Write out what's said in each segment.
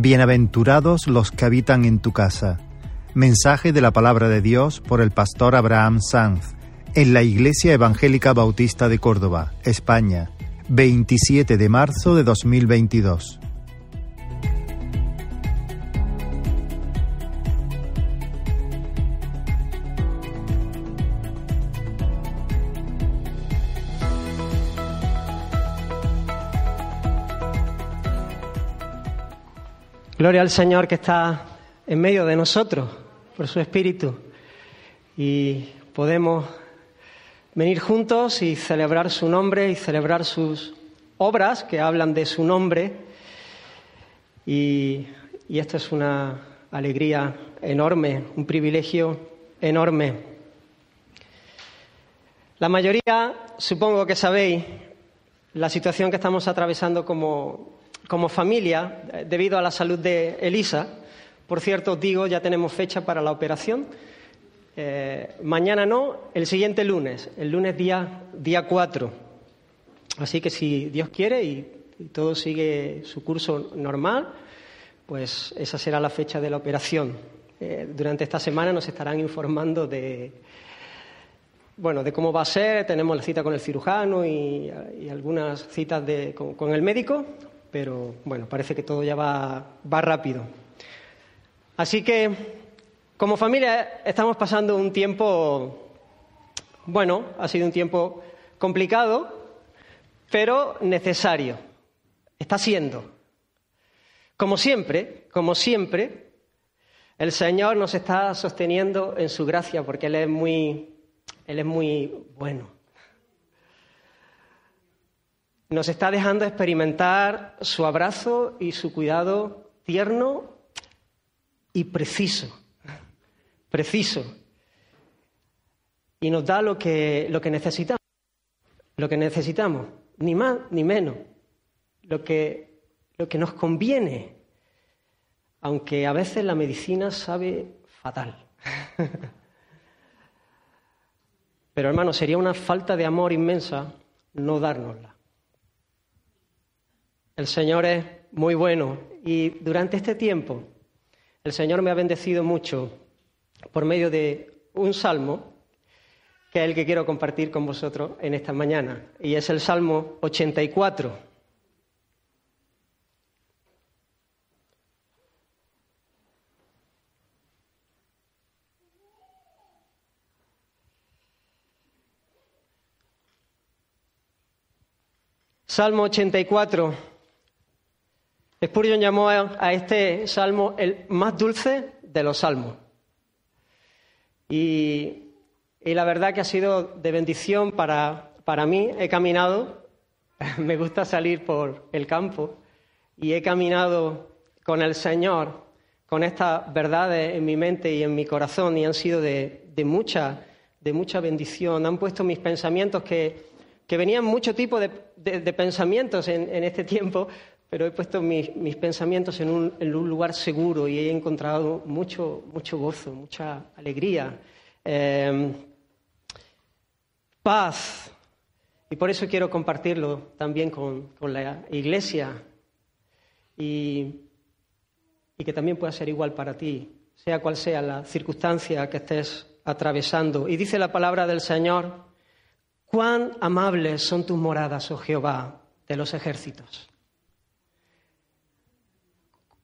Bienaventurados los que habitan en tu casa. Mensaje de la palabra de Dios por el pastor Abraham Sanz en la Iglesia Evangélica Bautista de Córdoba, España, 27 de marzo de 2022. Gloria al Señor que está en medio de nosotros por su Espíritu. Y podemos venir juntos y celebrar su nombre y celebrar sus obras que hablan de su nombre. Y, y esto es una alegría enorme, un privilegio enorme. La mayoría, supongo que sabéis, la situación que estamos atravesando como como familia, eh, debido a la salud de Elisa, por cierto, os digo, ya tenemos fecha para la operación. Eh, mañana no, el siguiente lunes, el lunes día, día 4. Así que si Dios quiere y, todo sigue su curso normal, pues esa será la fecha de la operación. Eh, durante esta semana nos estarán informando de, bueno, de cómo va a ser. Tenemos la cita con el cirujano y, algunas citas con, el médico pero bueno, parece que todo ya va, rápido. Así que, como familia, estamos pasando un tiempo, bueno, ha sido un tiempo complicado, pero necesario. Está siendo. Como siempre, como siempre, el Señor nos está sosteniendo en su gracia porque Él es muy, Él es muy bueno nos está dejando experimentar su abrazo y su cuidado tierno y preciso, preciso. Y nos da lo que, lo que necesitamos, lo que necesitamos, ni más ni menos, lo que, lo que nos conviene, aunque a veces la medicina sabe fatal. Pero hermano, sería una falta de amor inmensa no dárnosla. El Señor es muy bueno y durante este tiempo el Señor me ha bendecido mucho por medio de un salmo que es el que quiero compartir con vosotros en esta mañana y es el Salmo 84. Salmo 84 Spurgeon llamó a este salmo el más dulce de los salmos. Y, la verdad que ha sido de bendición para, para mí. He caminado, me gusta salir por el campo y he caminado con el Señor, con estas verdades en mi mente y en mi corazón y han sido de, mucha, de mucha bendición. Han puesto mis pensamientos que, que venían mucho tipo de, pensamientos en, en, este tiempo, pero he puesto mis, pensamientos en un, lugar seguro y he encontrado mucho, mucho gozo, mucha alegría, em, paz. Y por eso quiero compartirlo también con, la iglesia y que también pueda ser igual para ti, sea cual sea la circunstancia que estés atravesando. Y dice la palabra del Señor, cuán amables son tus moradas, oh Jehová, de los ejércitos.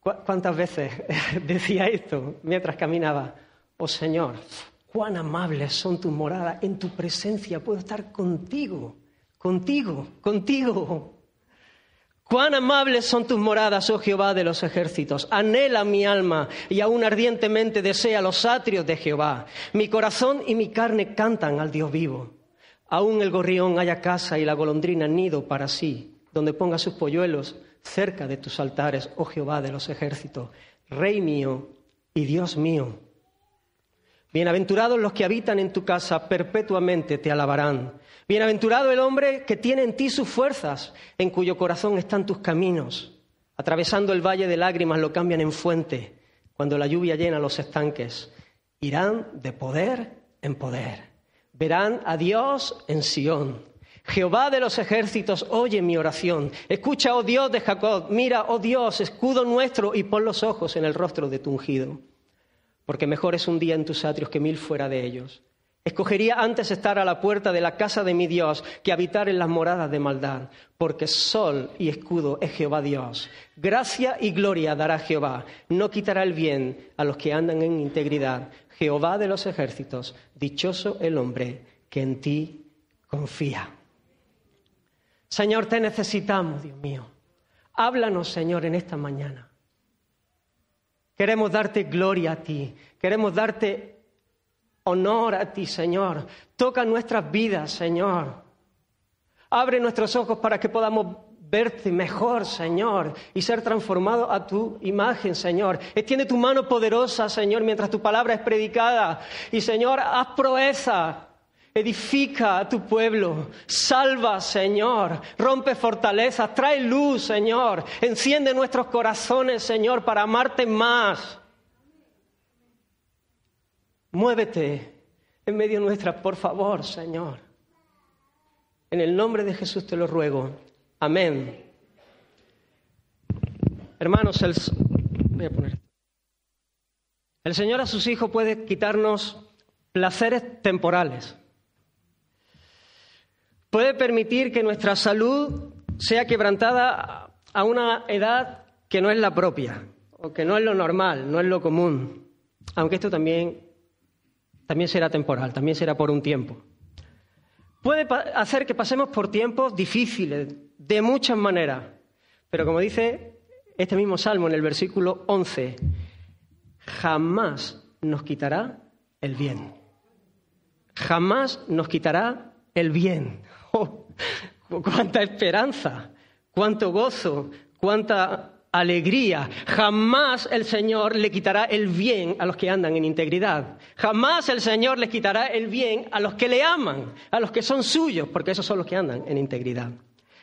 ¿Cuántas veces decía esto mientras caminaba? Oh Señor, cuán amables son tus moradas, en tu presencia puedo estar contigo, contigo, contigo. Cuán amables son tus moradas, oh Jehová de los ejércitos. Anhela mi alma y aún ardientemente desea los atrios de Jehová. Mi corazón y mi carne cantan al Dios vivo. Aún el gorrión haya casa y la golondrina nido para sí, donde ponga sus polluelos cerca de tus altares, oh Jehová de los ejércitos, Rey mío y Dios mío. Bienaventurados los que habitan en tu casa, perpetuamente te alabarán. Bienaventurado el hombre que tiene en ti sus fuerzas, en cuyo corazón están tus caminos. Atravesando el valle de lágrimas lo cambian en fuente, cuando la lluvia llena los estanques. Irán de poder en poder. Verán a Dios en Sión Jehová de los ejércitos, oye mi oración. Escucha, oh Dios de Jacob, mira, oh Dios, escudo nuestro, y pon los ojos en el rostro de tu ungido. Porque mejor es un día en tus atrios que mil fuera de ellos. Escogería antes estar a la puerta de la casa de mi Dios que habitar en las moradas de maldad, porque sol y escudo es Jehová Dios. Gracia y gloria dará Jehová. No quitará el bien a los que andan en integridad. Jehová de los ejércitos, dichoso el hombre que en ti confía. Señor, te necesitamos, Dios mío. Háblanos, Señor, en esta mañana. Queremos darte gloria a ti. Queremos darte honor a ti, Señor. Toca nuestras vidas, Señor. Abre nuestros ojos para que podamos verte mejor, Señor, y ser transformado a tu imagen, Señor. Extiende tu mano poderosa, Señor, mientras tu palabra es predicada. Y, Señor, haz proeza. Edifica a tu pueblo, salva, Señor, rompe fortalezas, trae luz, Señor, enciende nuestros corazones, Señor, para amarte más. Muévete en medio nuestra, por favor, Señor. En el nombre de Jesús te lo ruego. Amén. Hermanos, el, voy a poner. el Señor a sus hijos puede quitarnos placeres temporales. Puede permitir que nuestra salud sea quebrantada a una edad que no es la propia, o que no es lo normal, no es lo común. Aunque esto también también será temporal, también será por un tiempo. Puede hacer que pasemos por tiempos difíciles, de muchas maneras, pero como dice este mismo salmo en el versículo 11, jamás nos quitará el bien. Jamás nos quitará el bien. Oh, ¡Cuánta esperanza! ¡Cuánto gozo! ¡Cuánta alegría. Jamás el Señor le quitará el bien a los que andan en integridad. Jamás el Señor le quitará el bien a los que le aman, a los que son suyos, porque esos son los que andan en integridad.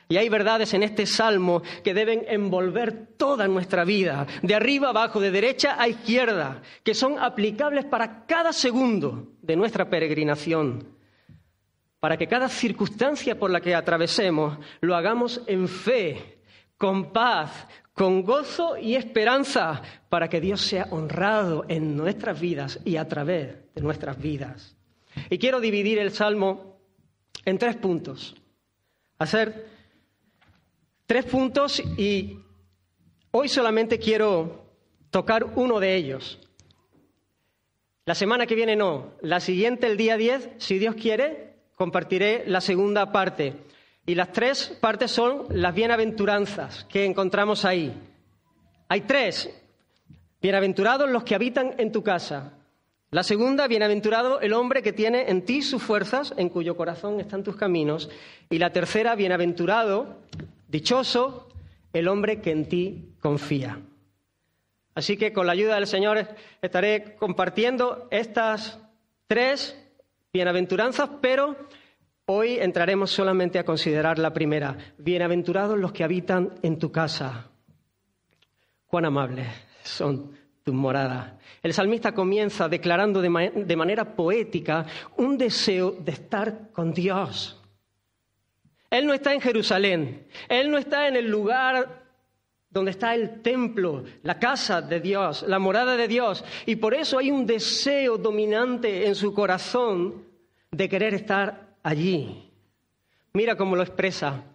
Y hay verdades en este salmo que deben envolver toda nuestra vida, de arriba abajo, de derecha a izquierda, que son aplicables para cada segundo de nuestra peregrinación, para que cada circunstancia por la que atravesemos lo hagamos en fe, con paz, con gozo y esperanza para que Dios sea honrado en nuestras vidas y a través de nuestras vidas. Y quiero dividir el Salmo en tres puntos. Hacer tres puntos y hoy solamente quiero tocar uno de ellos. La semana que viene no, la siguiente, el día 10, si Dios quiere, compartiré la segunda parte. Y las tres partes son las bienaventuranzas que encontramos ahí. Hay tres. Bienaventurados los que habitan en tu casa. La segunda, bienaventurado el hombre que tiene en ti sus fuerzas, en cuyo corazón están tus caminos. Y la tercera, bienaventurado, dichoso, el hombre que en ti confía. Así que con la ayuda del Señor estaré compartiendo estas tres bienaventuranzas, pero Hoy entraremos solamente a considerar la primera. Bienaventurados los que habitan en tu casa. Cuán amables son tus moradas. El salmista comienza declarando de, manera poética un deseo de estar con Dios. Él no está en Jerusalén, Él no está en el lugar donde está el templo, la casa de Dios, la morada de Dios. Y por eso hay un deseo dominante en su corazón de querer estar allí. Mira cómo lo expresa.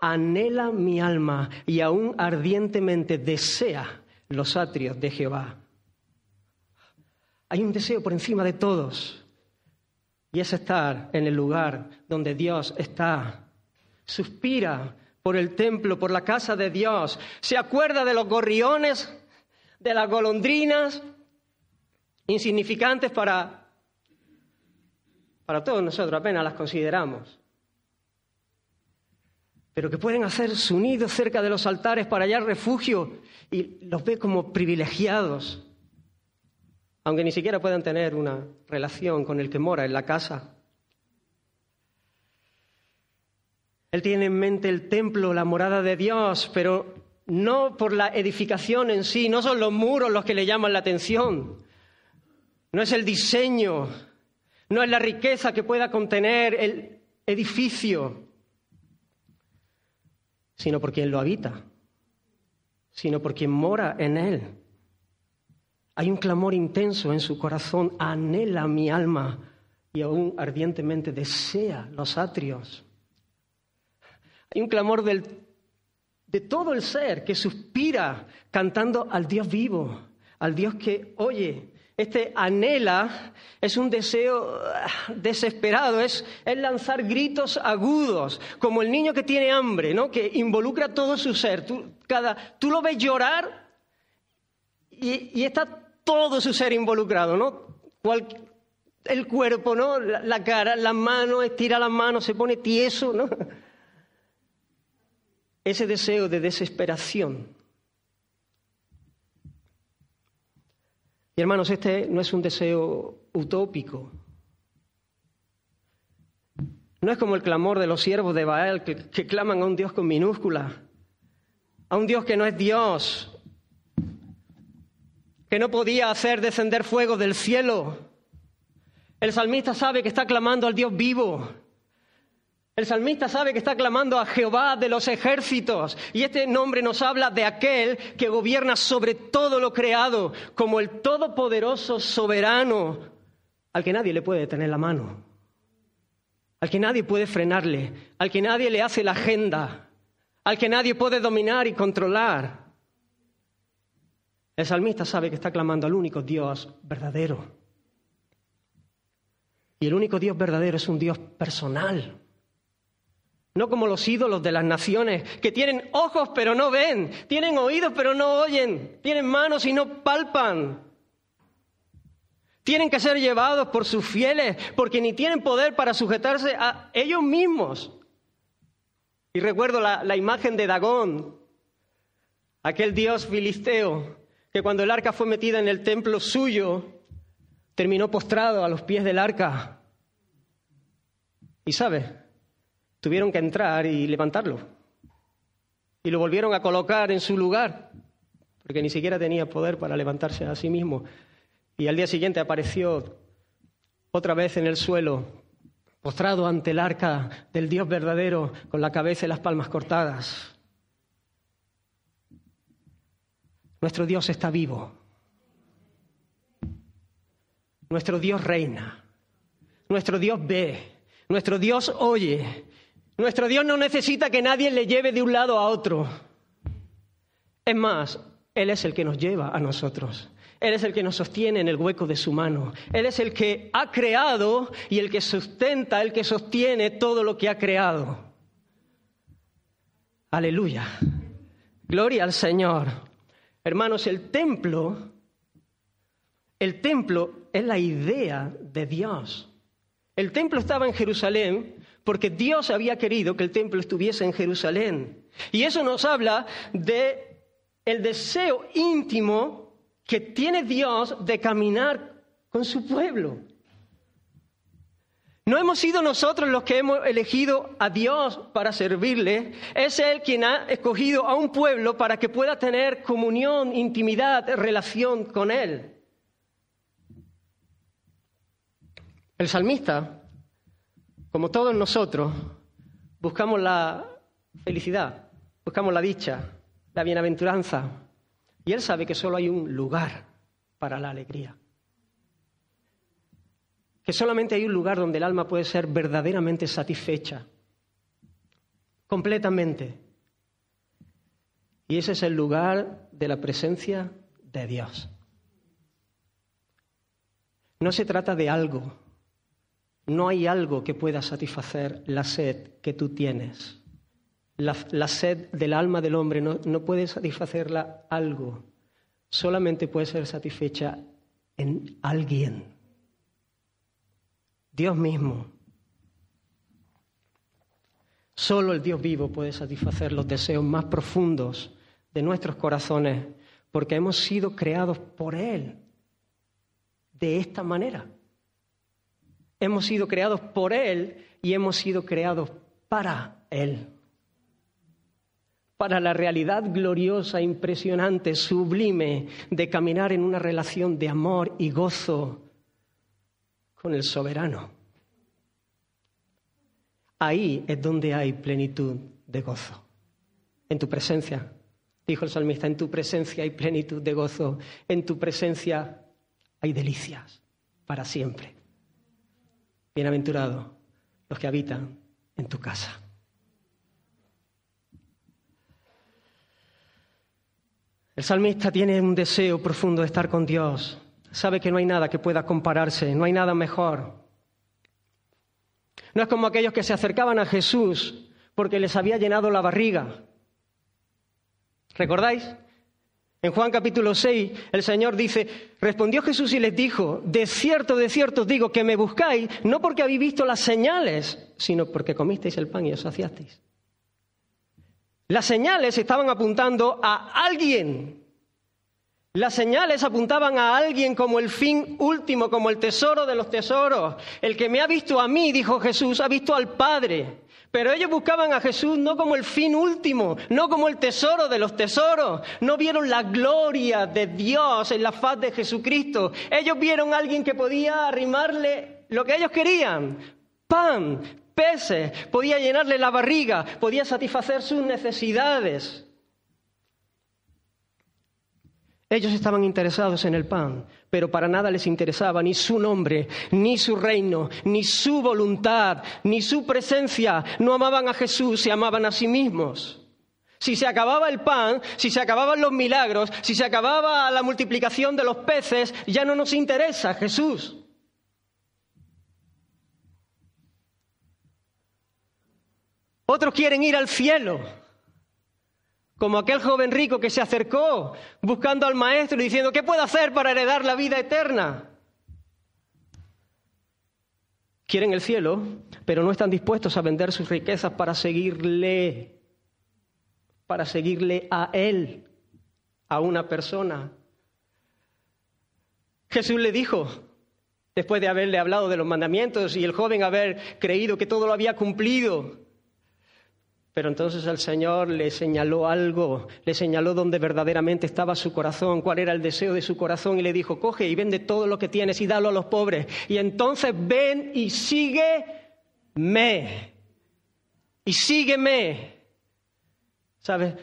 Anhela mi alma y aún ardientemente desea los atrios de Jehová. Hay un deseo por encima de todos y es estar en el lugar donde Dios está. Suspira por el templo, por la casa de Dios. Se acuerda de los gorriones, de las golondrinas, insignificantes para para todos nosotros, apenas las consideramos. Pero que pueden hacer su nido cerca de los altares para hallar refugio y los ve como privilegiados, aunque ni siquiera puedan tener una relación con el que mora en la casa. Él tiene en mente el templo, la morada de Dios, pero no por la edificación en sí, no son los muros los que le llaman la atención, no es el diseño, no es la riqueza que pueda contener el edificio, sino por quien lo habita, sino por quien mora en él. Hay un clamor intenso en su corazón, anhela mi alma y aún ardientemente desea los atrios. Hay un clamor de todo el ser que suspira cantando al Dios vivo, al Dios que oye. Este anhela es un deseo ah, desesperado, es, lanzar gritos agudos, como el niño que tiene hambre, ¿no? que involucra todo su ser. Tú, cada, tú lo ves llorar y, y está todo su ser involucrado, ¿no? el cuerpo, ¿no? La, cara, las manos, estira las manos, se pone tieso, ¿no? Ese deseo de desesperación. Y hermanos, este no es un deseo utópico. No es como el clamor de los siervos de Baal que, que claman a un Dios con minúscula, a un Dios que no es Dios, que no podía hacer descender fuego del cielo. El salmista sabe que está clamando al Dios vivo. El salmista sabe que está clamando a Jehová de los ejércitos. Y este nombre nos habla de aquel que gobierna sobre todo lo creado, como el todopoderoso soberano, al que nadie le puede tener la mano, al que nadie puede frenarle, al que nadie le hace la agenda, al que nadie puede dominar y controlar. El salmista sabe que está clamando al único Dios verdadero. Y el único Dios verdadero es un Dios personal. No como los ídolos de las naciones, que tienen ojos pero no ven, tienen oídos pero no oyen, tienen manos y no palpan. Tienen que ser llevados por sus fieles, porque ni tienen poder para sujetarse a ellos mismos. Y recuerdo la, imagen de Dagón, aquel dios filisteo que cuando el arca fue metida en el templo suyo, terminó postrado a los pies del arca. Y sabe, tuvieron que entrar y levantarlo. Y lo volvieron a colocar en su lugar, porque ni siquiera tenía poder para levantarse a sí mismo. Y al día siguiente apareció otra vez en el suelo, postrado ante el arca del Dios verdadero, con la cabeza y las palmas cortadas. Nuestro Dios está vivo. Nuestro Dios reina. Nuestro Dios ve. Nuestro Dios oye. Nuestro Dios no necesita que nadie le lleve de un lado a otro. Es más, Él es el que nos lleva a nosotros. Él es el que nos sostiene en el hueco de su mano. Él es el que ha creado y el que sustenta, el que sostiene todo lo que ha creado. Aleluya. Gloria al Señor. Hermanos, el templo, el templo es la idea de Dios. El templo estaba en Jerusalén porque Dios había querido que el templo estuviese en Jerusalén. Y eso nos habla de el deseo íntimo que tiene Dios de caminar con su pueblo. No hemos sido nosotros los que hemos elegido a Dios para servirle, es Él quien ha escogido a un pueblo para que pueda tener comunión, intimidad, relación con Él. El salmista, como todos nosotros, buscamos la felicidad, buscamos la dicha, la bienaventuranza, y Él sabe que solo hay un lugar para la alegría que solamente hay un lugar donde el alma puede ser verdaderamente satisfecha, completamente. Y ese es el lugar de la presencia de Dios. No se trata de algo, no hay algo que pueda satisfacer la sed que tú tienes. La, sed del alma del hombre no, puede satisfacerla algo, solamente puede ser satisfecha en alguien. Dios mismo. Solo el Dios vivo puede satisfacer los deseos más profundos de nuestros corazones, porque hemos sido creados por Él de esta manera. Hemos sido creados por Él y hemos sido creados para Él. Para la realidad gloriosa, impresionante, sublime de caminar en una relación de amor y gozo con el soberano. Ahí es donde hay plenitud de gozo. En tu presencia, dijo el salmista, en tu presencia hay plenitud de gozo, en tu presencia hay delicias para siempre. Bienaventurados los que habitan en tu casa. El salmista tiene un deseo profundo de estar con Dios. Sabe que no hay nada que pueda compararse, no hay nada mejor. No es como aquellos que se acercaban a Jesús porque les había llenado la barriga. ¿Recordáis? En Juan capítulo 6, el Señor dice, respondió Jesús y les dijo, de cierto, de cierto os digo que me buscáis, no porque habéis visto las señales, sino porque comisteis el pan y os saciasteis. Las señales estaban apuntando a alguien. Las señales apuntaban a alguien como el fin último, como el tesoro de los tesoros. El que me ha visto a mí, dijo Jesús, ha visto al Padre. Pero ellos buscaban a Jesús no como el fin último, no como el tesoro de los tesoros. No vieron la gloria de Dios en la faz de Jesucristo. Ellos vieron a alguien que podía arrimarle lo que ellos querían. Pan, peces, podía llenarle la barriga, podía satisfacer sus necesidades. Ellos estaban interesados en el pan, pero para nada les interesaba ni su nombre, ni su reino, ni su voluntad, ni su presencia. No amaban a Jesús, se amaban a sí mismos. Si se acababa el pan, si se acababan los milagros, si se acababa la multiplicación de los peces, ya no nos interesa Jesús. Otros quieren ir al cielo, como aquel joven rico que se acercó buscando al maestro y diciendo, ¿qué puedo hacer para heredar la vida eterna? Quieren el cielo, pero no están dispuestos a vender sus riquezas para seguirle, para seguirle a Él, a una persona. Jesús le dijo, después de haberle hablado de los mandamientos y el joven haber creído que todo lo había cumplido, pero entonces el Señor le señaló algo, le señaló dónde verdaderamente estaba su corazón, cuál era el deseo de su corazón y le dijo, coge y vende todo lo que tienes y dalo a los pobres. Y entonces ven y sígueme. Y sígueme. ¿Sabes?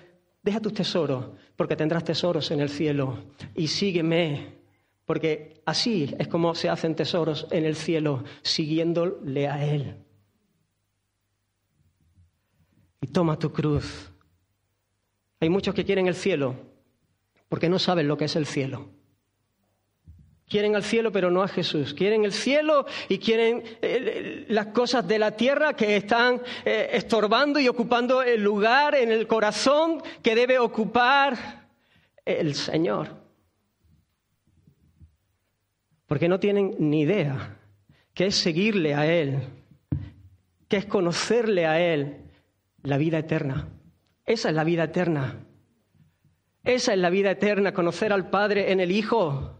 Deja tus tesoros, porque tendrás tesoros en el cielo. Y sígueme, porque así es como se hacen tesoros en el cielo, siguiéndole a Él y toma tu cruz. Hay muchos que quieren el cielo porque no saben lo que es el cielo. Quieren al cielo pero no a Jesús. Quieren el cielo y quieren eh, eh, las cosas de la tierra que están eh, estorbando y ocupando el lugar en el corazón que debe ocupar el Señor. Porque no tienen ni idea qué es seguirle a Él, qué es conocerle a Él, la vida eterna. Esa es la vida eterna. Esa es la vida eterna, conocer al Padre en el Hijo.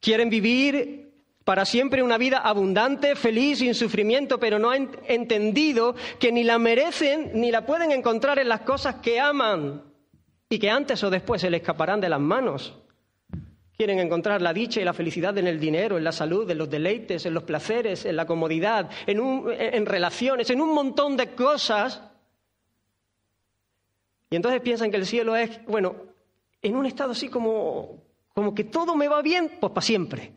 Quieren vivir para siempre una vida abundante, feliz, sin sufrimiento, pero no han entendido que ni la merecen ni la pueden encontrar en las cosas que aman y que antes o después se les escaparán de las manos. Quieren encontrar la dicha y la felicidad en el dinero, en la salud, en los deleites, en los placeres, en la comodidad, en, relaciones, en un montón de cosas. Y entonces piensan que el cielo es, bueno, en un estado así como, como que todo me va bien, pues para siempre.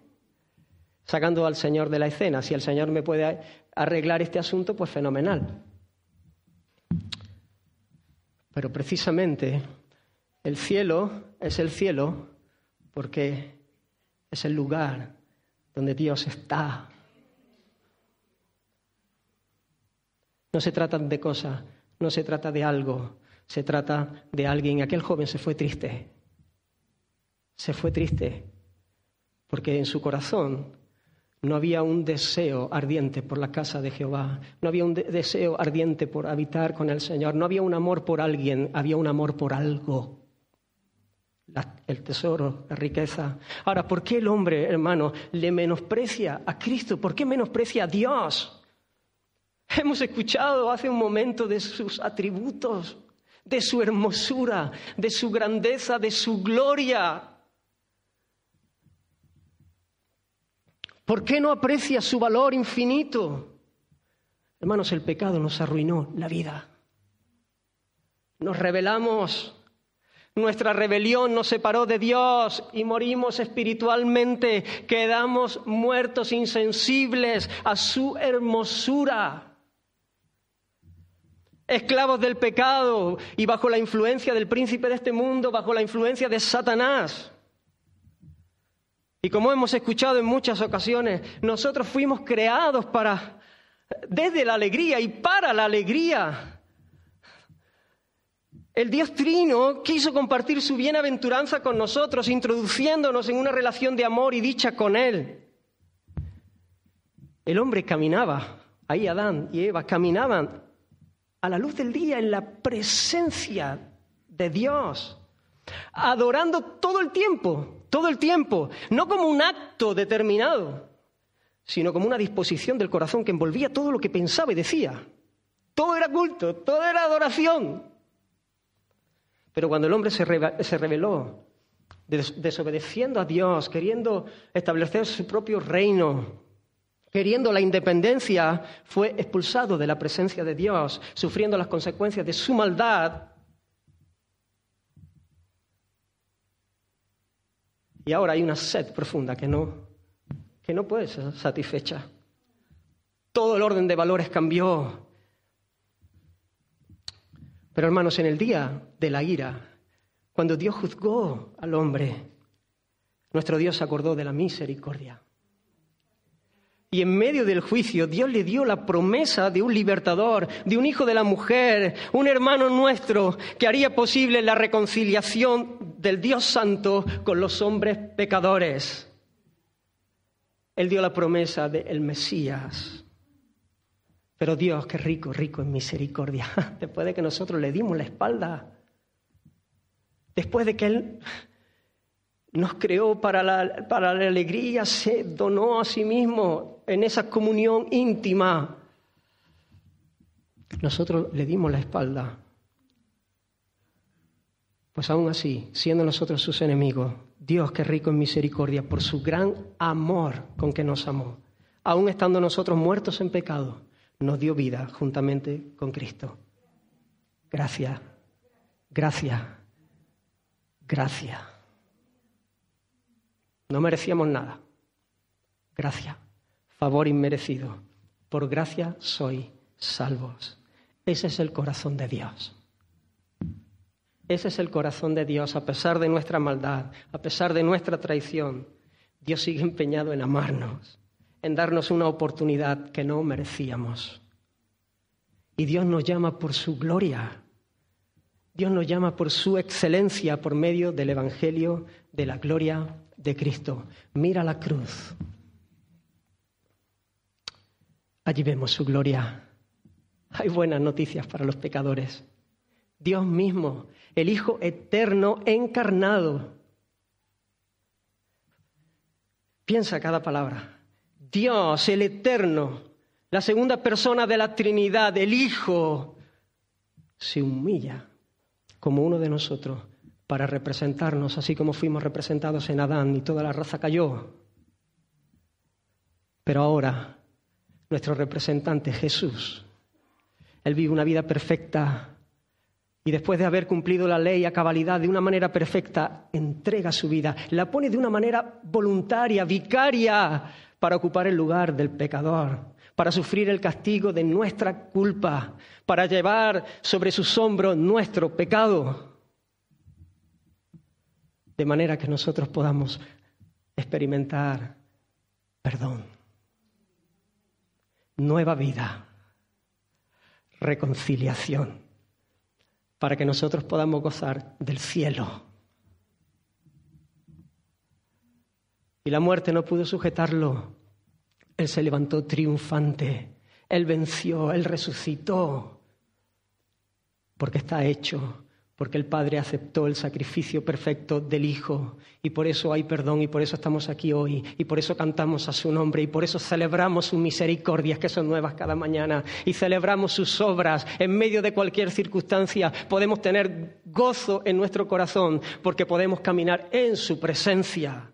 Sacando al Señor de la escena. Si el Señor me puede arreglar este asunto, pues fenomenal. Pero precisamente el cielo es el cielo porque es el lugar donde Dios está. No se trata de cosas, no se trata de algo, se trata de alguien. Aquel joven se fue triste, se fue triste, porque en su corazón no había un deseo ardiente por la casa de Jehová, no había un deseo ardiente por habitar con el Señor, no había un amor por alguien, había un amor por algo el tesoro, la riqueza. Ahora, ¿por qué el hombre, hermano, le menosprecia a Cristo? ¿Por qué menosprecia a Dios? Hemos escuchado hace un momento de sus atributos, de su hermosura, de su grandeza, de su gloria. ¿Por qué no aprecia su valor infinito? Hermanos, el pecado nos arruinó la vida. Nos rebelamos. Nuestra rebelión nos separó de Dios y morimos espiritualmente. Quedamos muertos, insensibles a su hermosura. Esclavos del pecado y bajo la influencia del príncipe de este mundo, bajo la influencia de Satanás. Y como hemos escuchado en muchas ocasiones, nosotros fuimos creados para, desde la alegría y para la alegría. El Dios Trino quiso compartir su bienaventuranza con nosotros, introduciéndonos en una relación de amor y dicha con Él. El hombre caminaba, ahí Adán y Eva caminaban a la luz del día en la presencia de Dios, adorando todo el tiempo, todo el tiempo, no como un acto determinado, sino como una disposición del corazón que envolvía todo lo que pensaba y decía. Todo era culto, todo era adoración. Pero cuando el hombre se, rebeló, desobedeciendo a Dios, queriendo establecer su propio reino, queriendo la independencia, fue expulsado de la presencia de Dios, sufriendo las consecuencias de su maldad Y ahora hay una sed profunda que no, que no puede ser satisfecha. Todo el orden de valores cambió. Pero hermanos, en el día de la ira, cuando Dios juzgó al hombre, nuestro Dios se acordó de la misericordia. Y en medio del juicio Dios le dio la promesa de un libertador, de un hijo de la mujer, un hermano nuestro que haría posible la reconciliación del Dios Santo con los hombres pecadores. Él dio la promesa del Mesías. Pero Dios, qué rico, rico en misericordia. Después de que nosotros le dimos la espalda, después de que Él nos creó para la, para la alegría, se donó a sí mismo en esa comunión íntima. Nosotros le dimos la espalda. Pues aún así, siendo nosotros sus enemigos, Dios que rico en misericordia por su gran amor con que nos amó, aún estando nosotros muertos en pecado, nos dio vida juntamente con Cristo. Gracias, gracias, gracias. No merecíamos nada. Gracia, favor inmerecido. Por gracia soy salvos. Ese es el corazón de Dios. Ese es el corazón de Dios, a pesar de nuestra maldad, a pesar de nuestra traición. Dios sigue empeñado en amarnos, en darnos una oportunidad que no merecíamos. Y Dios nos llama por su gloria. Dios nos llama por su excelencia por medio del Evangelio de la gloria de Cristo. Mira la cruz. Allí vemos su gloria. Hay buenas noticias para los pecadores. Dios mismo, el Hijo eterno encarnado. Piensa cada palabra. Dios, el eterno, la segunda persona de la Trinidad, el Hijo, se humilla como uno de nosotros para representarnos, así como fuimos representados en Adán y toda la raza cayó. Pero ahora, nuestro representante Jesús, Él vive una vida perfecta y después de haber cumplido la ley a cabalidad de una manera perfecta, entrega su vida, la pone de una manera voluntaria, vicaria, para ocupar el lugar del pecador, para sufrir el castigo de nuestra culpa, para llevar sobre sus hombros nuestro pecado de manera que nosotros podamos experimentar perdón, nueva vida, reconciliación, para que nosotros podamos gozar del cielo. Y la muerte no pudo sujetarlo. Él se levantó triunfante, Él venció, Él resucitó, porque está hecho porque el Padre aceptó el sacrificio perfecto del Hijo y por eso hay perdón y por eso estamos aquí hoy y por eso cantamos a su nombre y por eso celebramos sus misericordias que son nuevas cada mañana y celebramos sus obras en medio de cualquier circunstancia. Podemos tener gozo en nuestro corazón porque podemos caminar en su presencia.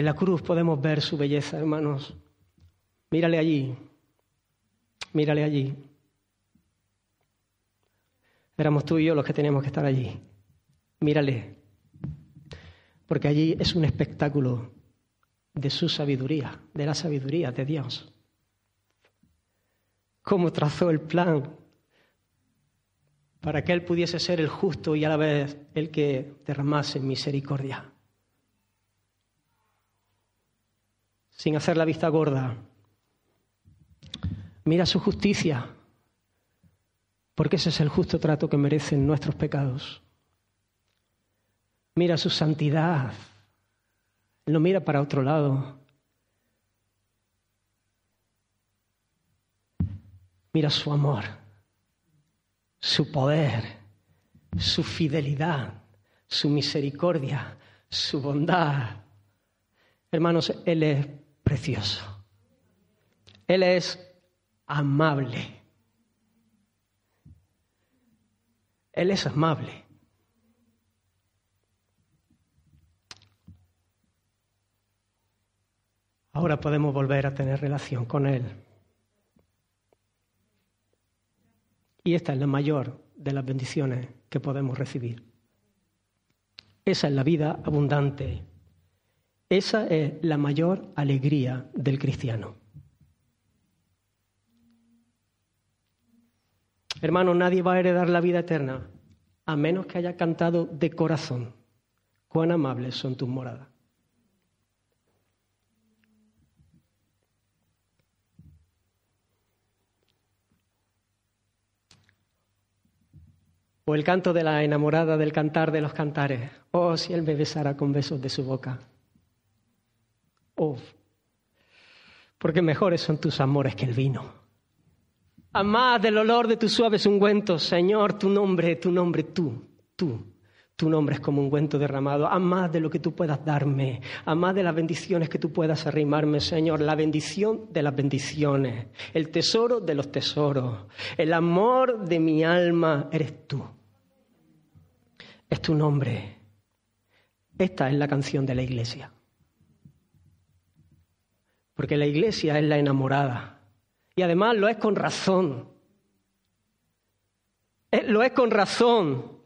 En la cruz podemos ver su belleza, hermanos. Mírale allí, mírale allí. éramos tú y yo los que teníamos que estar allí. Mírale, porque allí es un espectáculo de su sabiduría, de la sabiduría de Dios. Cómo trazó el plan para que Él pudiese ser el justo y a la vez el que derramase misericordia. Sin hacer la vista gorda. Mira su justicia, porque ese es el justo trato que merecen nuestros pecados. Mira su santidad, no mira para otro lado. Mira su amor su poder, su fidelidad, su misericordia, su bondad. Hermanos, Él es precioso. Él es amable. Él es amable. Ahora podemos volver a tener relación con Él. Y esta es la mayor de las bendiciones que podemos recibir. Esa es la vida abundante. Esa es la mayor alegría del cristiano. Hermano, nadie va a heredar la vida eterna a menos que haya cantado de corazón. Cuán amables son tus moradas. O el canto de la enamorada del cantar de los cantares. Oh, si él me besara con besos de su boca. Porque mejores son tus amores que el vino. Amad del olor de tus suaves ungüentos, Señor, tu nombre, tu nombre, tú, tú. Tu nombre es como un ungüento derramado. Amad de lo que tú puedas darme. Amad de las bendiciones que tú puedas arrimarme, Señor. La bendición de las bendiciones. El tesoro de los tesoros. El amor de mi alma eres tú es tu nombre. Esta es la canción de la iglesia. Porque la iglesia es la enamorada. Y además lo es con razón. Eh, lo es con razón.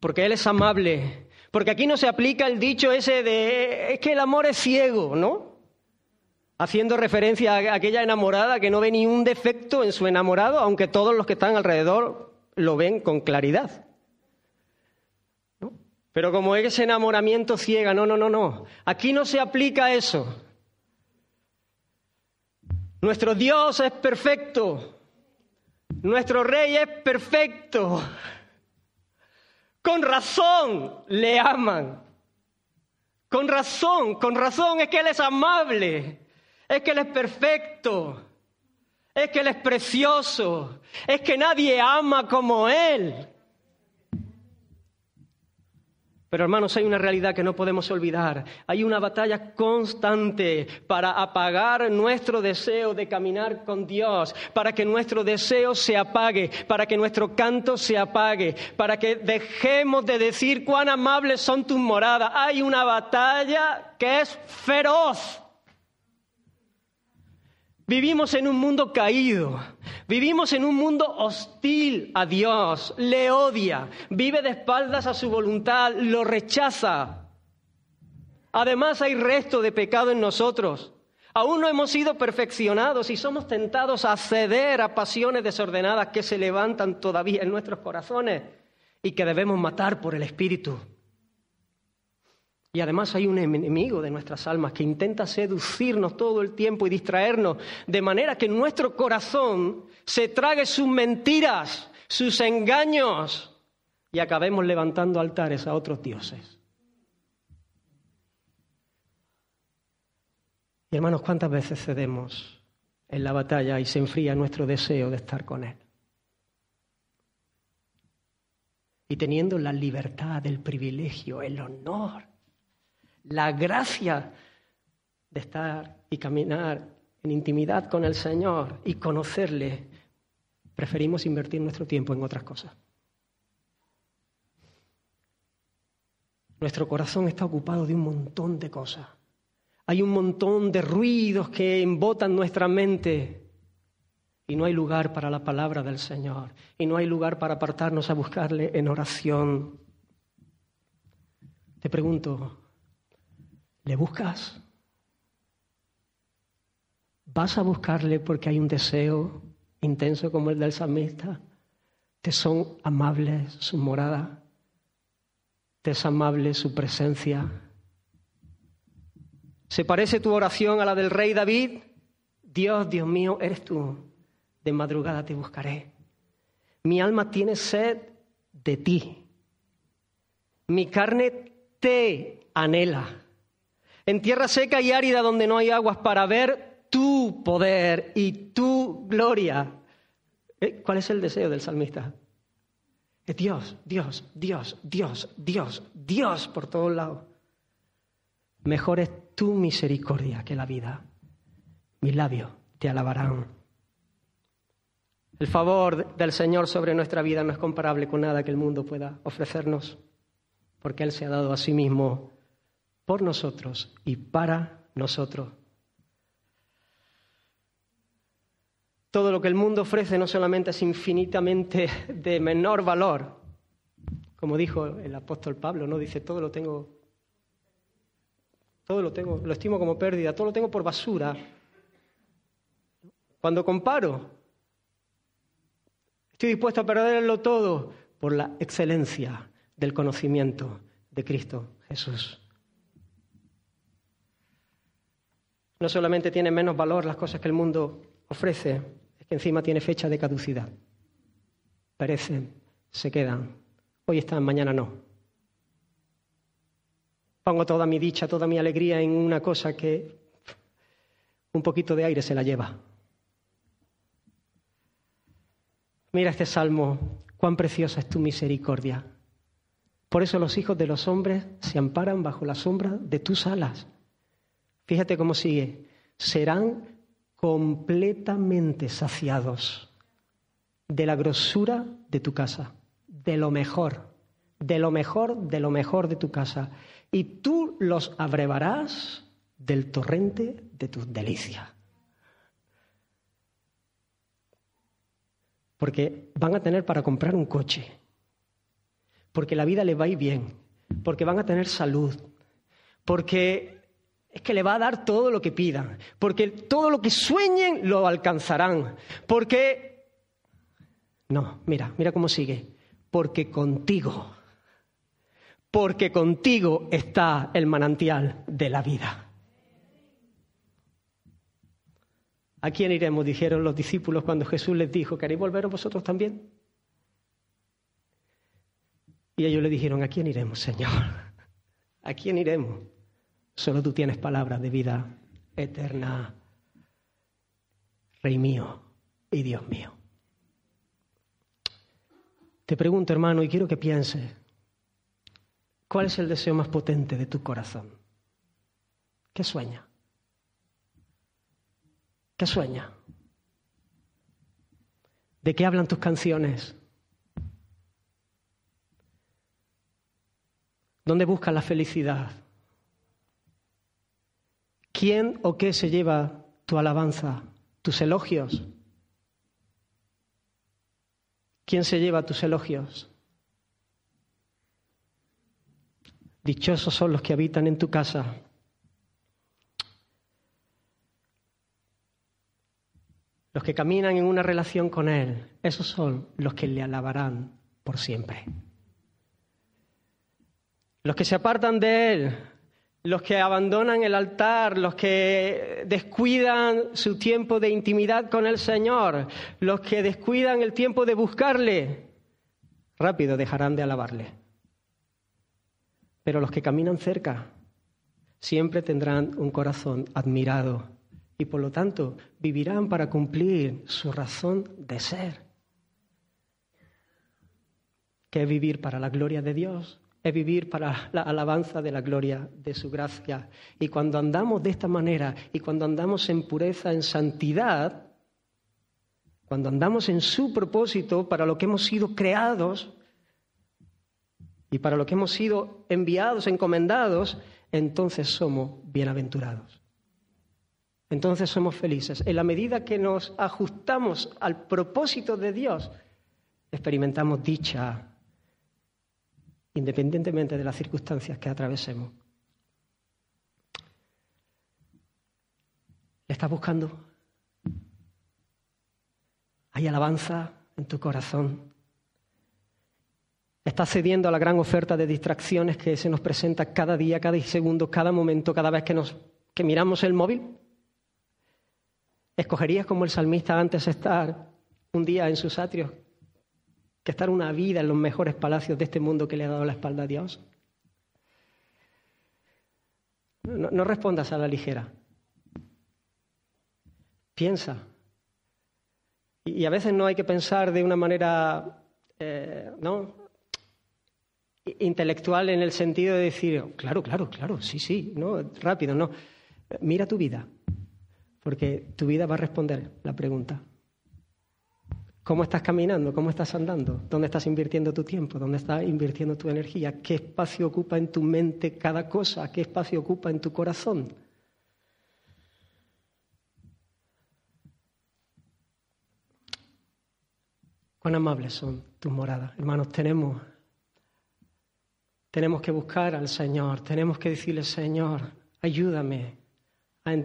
Porque Él es amable. Porque aquí no se aplica el dicho ese de es que el amor es ciego, ¿no? Haciendo referencia a aquella enamorada que no ve ni un defecto en su enamorado, aunque todos los que están alrededor lo ven con claridad. Pero como es ese enamoramiento ciega, no, no, no, no. Aquí no se aplica eso. Nuestro Dios es perfecto. Nuestro Rey es perfecto. Con razón le aman. Con razón, con razón es que Él es amable. Es que Él es perfecto. Es que Él es precioso. Es que nadie ama como Él. Pero hermanos, hay una realidad que no podemos olvidar. Hay una batalla constante para apagar nuestro deseo de caminar con Dios, para que nuestro deseo se apague, para que nuestro canto se apague, para que dejemos de decir cuán amables son tus moradas. Hay una batalla que es feroz. Vivimos en un mundo caído, vivimos en un mundo hostil a Dios, le odia, vive de espaldas a su voluntad, lo rechaza. Además hay resto de pecado en nosotros. Aún no hemos sido perfeccionados y somos tentados a ceder a pasiones desordenadas que se levantan todavía en nuestros corazones y que debemos matar por el Espíritu. Y además hay un enemigo de nuestras almas que intenta seducirnos todo el tiempo y distraernos, de manera que nuestro corazón se trague sus mentiras, sus engaños, y acabemos levantando altares a otros dioses. Y hermanos, ¿cuántas veces cedemos en la batalla y se enfría nuestro deseo de estar con Él? Y teniendo la libertad, el privilegio, el honor la gracia de estar y caminar en intimidad con el Señor y conocerle, preferimos invertir nuestro tiempo en otras cosas. Nuestro corazón está ocupado de un montón de cosas. Hay un montón de ruidos que embotan nuestra mente Y no hay lugar para la palabra del Señor. Y no hay lugar para apartarnos a buscarle en oración. Te pregunto, ¿le buscas? ¿Vas a buscarle porque hay un deseo intenso como el del salmista? ¿Te son amables su morada? ¿Te es amable su presencia? ¿Se parece tu oración a la del rey David? Dios, Dios mío, eres tú. De madrugada te buscaré. Mi alma tiene sed de ti. Mi carne te anhela. En tierra seca y árida donde no hay aguas para ver tu poder y tu gloria. ¿Eh? ¿Cuál es el deseo del salmista? Es Dios, Dios, Dios, Dios, Dios, Dios por todos lados. Mejor es tu misericordia que la vida. Mis labios te alabarán. El favor del Señor sobre nuestra vida no es comparable con nada que el mundo pueda ofrecernos, porque Él se ha dado a sí mismo por nosotros y para nosotros. Todo lo que el mundo ofrece no solamente es infinitamente de menor valor, como dijo el apóstol Pablo, no dice todo lo tengo todo lo tengo, lo estimo como pérdida, todo lo tengo por basura. Cuando comparo, estoy dispuesto a perderlo todo por la excelencia del conocimiento de Cristo Jesús. No solamente tiene menos valor las cosas que el mundo ofrece, es que encima tiene fecha de caducidad. Perecen, se quedan. Hoy están, mañana no. Pongo toda mi dicha, toda mi alegría en una cosa que un poquito de aire se la lleva. Mira este salmo, cuán preciosa es tu misericordia. Por eso los hijos de los hombres se amparan bajo la sombra de tus alas. Fíjate cómo sigue. Serán completamente saciados de la grosura de tu casa, de lo mejor, de lo mejor, de lo mejor de tu casa y tú los abrevarás del torrente de tus delicias. Porque van a tener para comprar un coche, porque la vida les va a ir bien, porque van a tener salud, porque es que le va a dar todo lo que pidan, porque todo lo que sueñen lo alcanzarán, porque... No, mira, mira cómo sigue, porque contigo porque contigo está el manantial de la vida. ¿A quién iremos? dijeron los discípulos cuando Jesús les dijo, ¿queréis volveros vosotros también? Y ellos le dijeron, ¿a quién iremos, Señor? ¿A quién iremos? Solo tú tienes palabras de vida eterna, Rey mío y Dios mío. Te pregunto, hermano, y quiero que pienses, ¿Cuál es el deseo más potente de tu corazón? ¿Qué sueña? ¿Qué sueña? ¿De qué hablan tus canciones? ¿Dónde buscas la felicidad? ¿Quién o qué se lleva tu alabanza, tus elogios? ¿Quién se lleva tus elogios? Dichosos son los que habitan en tu casa. Los que caminan en una relación con Él, esos son los que le alabarán por siempre. Los que se apartan de Él, los que abandonan el altar, los que descuidan su tiempo de intimidad con el Señor, los que descuidan el tiempo de buscarle, rápido dejarán de alabarle. Pero los que caminan cerca siempre tendrán un corazón admirado y por lo tanto vivirán para cumplir su razón de ser, que es vivir para la gloria de Dios, es vivir para la alabanza de la gloria de su gracia. Y cuando andamos de esta manera y cuando andamos en pureza, en santidad, cuando andamos en su propósito para lo que hemos sido creados, y para lo que hemos sido enviados, encomendados, entonces somos bienaventurados. entonces somos felices. En la medida que nos ajustamos al propósito de Dios, experimentamos dicha, independientemente de las circunstancias que atravesemos. ¿Le estás buscando? ¿Hay alabanza en tu corazón? ¿Estás cediendo a la gran oferta de distracciones que se nos presenta cada día, cada segundo, cada momento, cada vez que, nos, que miramos el móvil? ¿Escogerías como el salmista antes estar un día en sus atrios que estar una vida en los mejores palacios de este mundo que le ha dado la espalda a Dios? No, respondas a la ligera. Piensa. Y, a veces no hay que pensar de una manera, eh, ¿no? Intelectual en el sentido de decir, claro, claro, claro, sí, sí, no, rápido, no. Mira tu vida, porque tu vida va a responder la pregunta. ¿Cómo estás caminando? ¿Cómo estás andando? ¿Dónde estás invirtiendo tu tiempo? ¿Dónde estás invirtiendo tu energía? ¿Qué espacio ocupa en tu mente cada cosa? ¿Qué espacio ocupa en tu corazón? Cuán amables son tus moradas. Hermanos, tenemos, tenemos que buscar al Señor, tenemos que decirle, Señor, ayúdame a,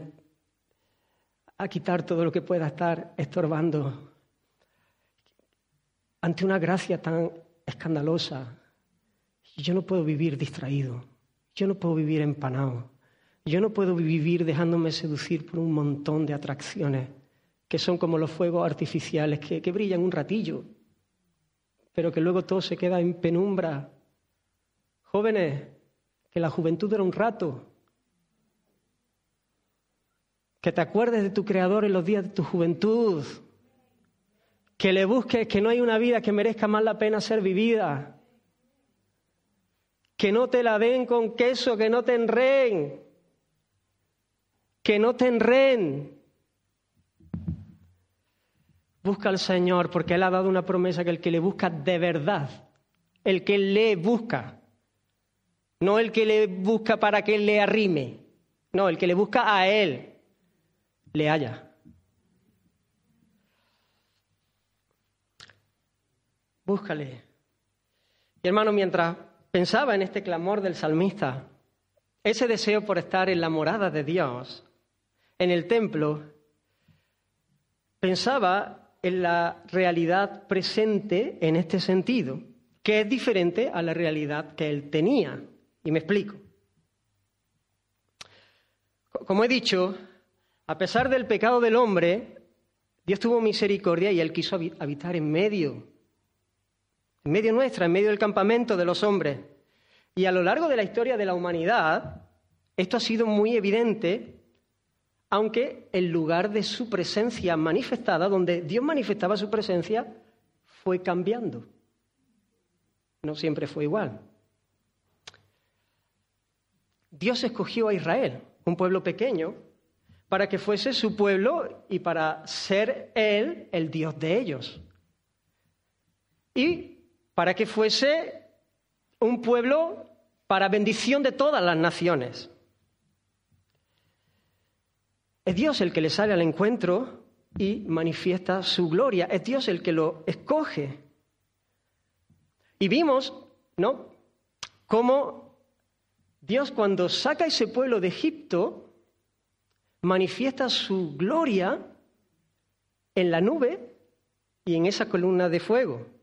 a quitar todo lo que pueda estar estorbando ante una gracia tan escandalosa. Yo no puedo vivir distraído, yo no puedo vivir empanado, yo no puedo vivir dejándome seducir por un montón de atracciones que son como los fuegos artificiales que, brillan un ratillo, pero que luego todo se queda en penumbra. Jóvenes, que la juventud era un rato, que te acuerdes de tu Creador en los días de tu juventud, que le busques que no hay una vida que merezca más la pena ser vivida, que no te la den con queso, que no te enreen, que no te enreen. Busca al Señor porque Él ha dado una promesa que el que le busca de verdad, el que le busca, no el que le busca para que le arrime, no, el que le busca a Él, le haya. Búscale. Y hermano, mientras pensaba en este clamor del salmista, ese deseo por estar en la morada de Dios, en el templo, pensaba en la realidad presente en este sentido, que es diferente a la realidad que él tenía. Y me explico. Como he dicho, a pesar del pecado del hombre, Dios tuvo misericordia y él quiso habitar en medio en medio nuestra, en medio del campamento de los hombres. Y a lo largo de la historia de la humanidad, esto ha sido muy evidente, aunque el lugar de su presencia manifestada, donde Dios manifestaba su presencia, fue cambiando. No siempre fue igual. Dios escogió a Israel, un pueblo pequeño, para que fuese su pueblo y para ser Él el Dios de ellos. Y para que fuese un pueblo para bendición de todas las naciones. Es Dios el que le sale al encuentro y manifiesta su gloria. Es Dios el que lo escoge. Y vimos, ¿no? Cómo Dios cuando saca ese pueblo de Egipto manifiesta su gloria en la nube y en esa columna de fuego.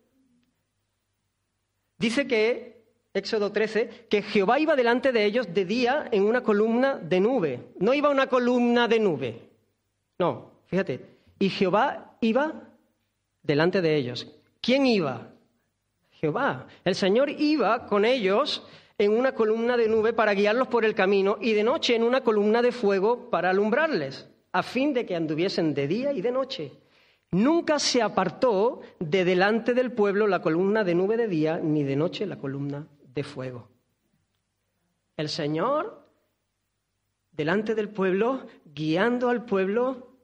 Dice que, Éxodo 13, que Jehová iba delante de ellos de día en una columna de nube. No iba una columna de nube. No, fíjate. Y Jehová iba delante de ellos. ¿Quién iba? Jehová. El Señor iba con ellos en una columna de nube para guiarlos por el camino y de noche en una columna de fuego para alumbrarles, a fin de que anduviesen de día y de noche. Nunca se apartó de delante del pueblo la columna de nube de día, ni de noche la columna de fuego. El Señor, delante del pueblo, guiando al pueblo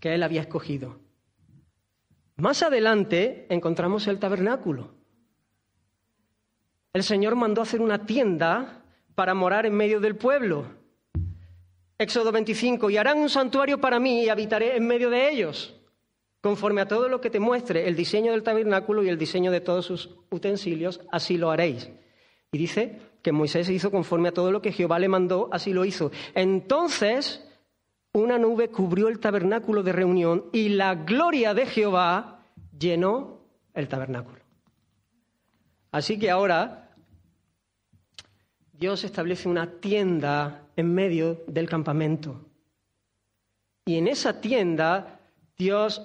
que Él había escogido. Más adelante encontramos el tabernáculo. El Señor mandó hacer una tienda para morar en medio del pueblo. Éxodo 25, y harán un santuario para mí y habitaré en medio de ellos, conforme a todo lo que te muestre el diseño del tabernáculo y el diseño de todos sus utensilios, así lo haréis. Y dice que Moisés hizo conforme a todo lo que Jehová le mandó, así lo hizo. Entonces una nube cubrió el tabernáculo de reunión y la gloria de Jehová llenó el tabernáculo. Así que ahora Dios establece una tienda en medio del campamento. Y en esa tienda Dios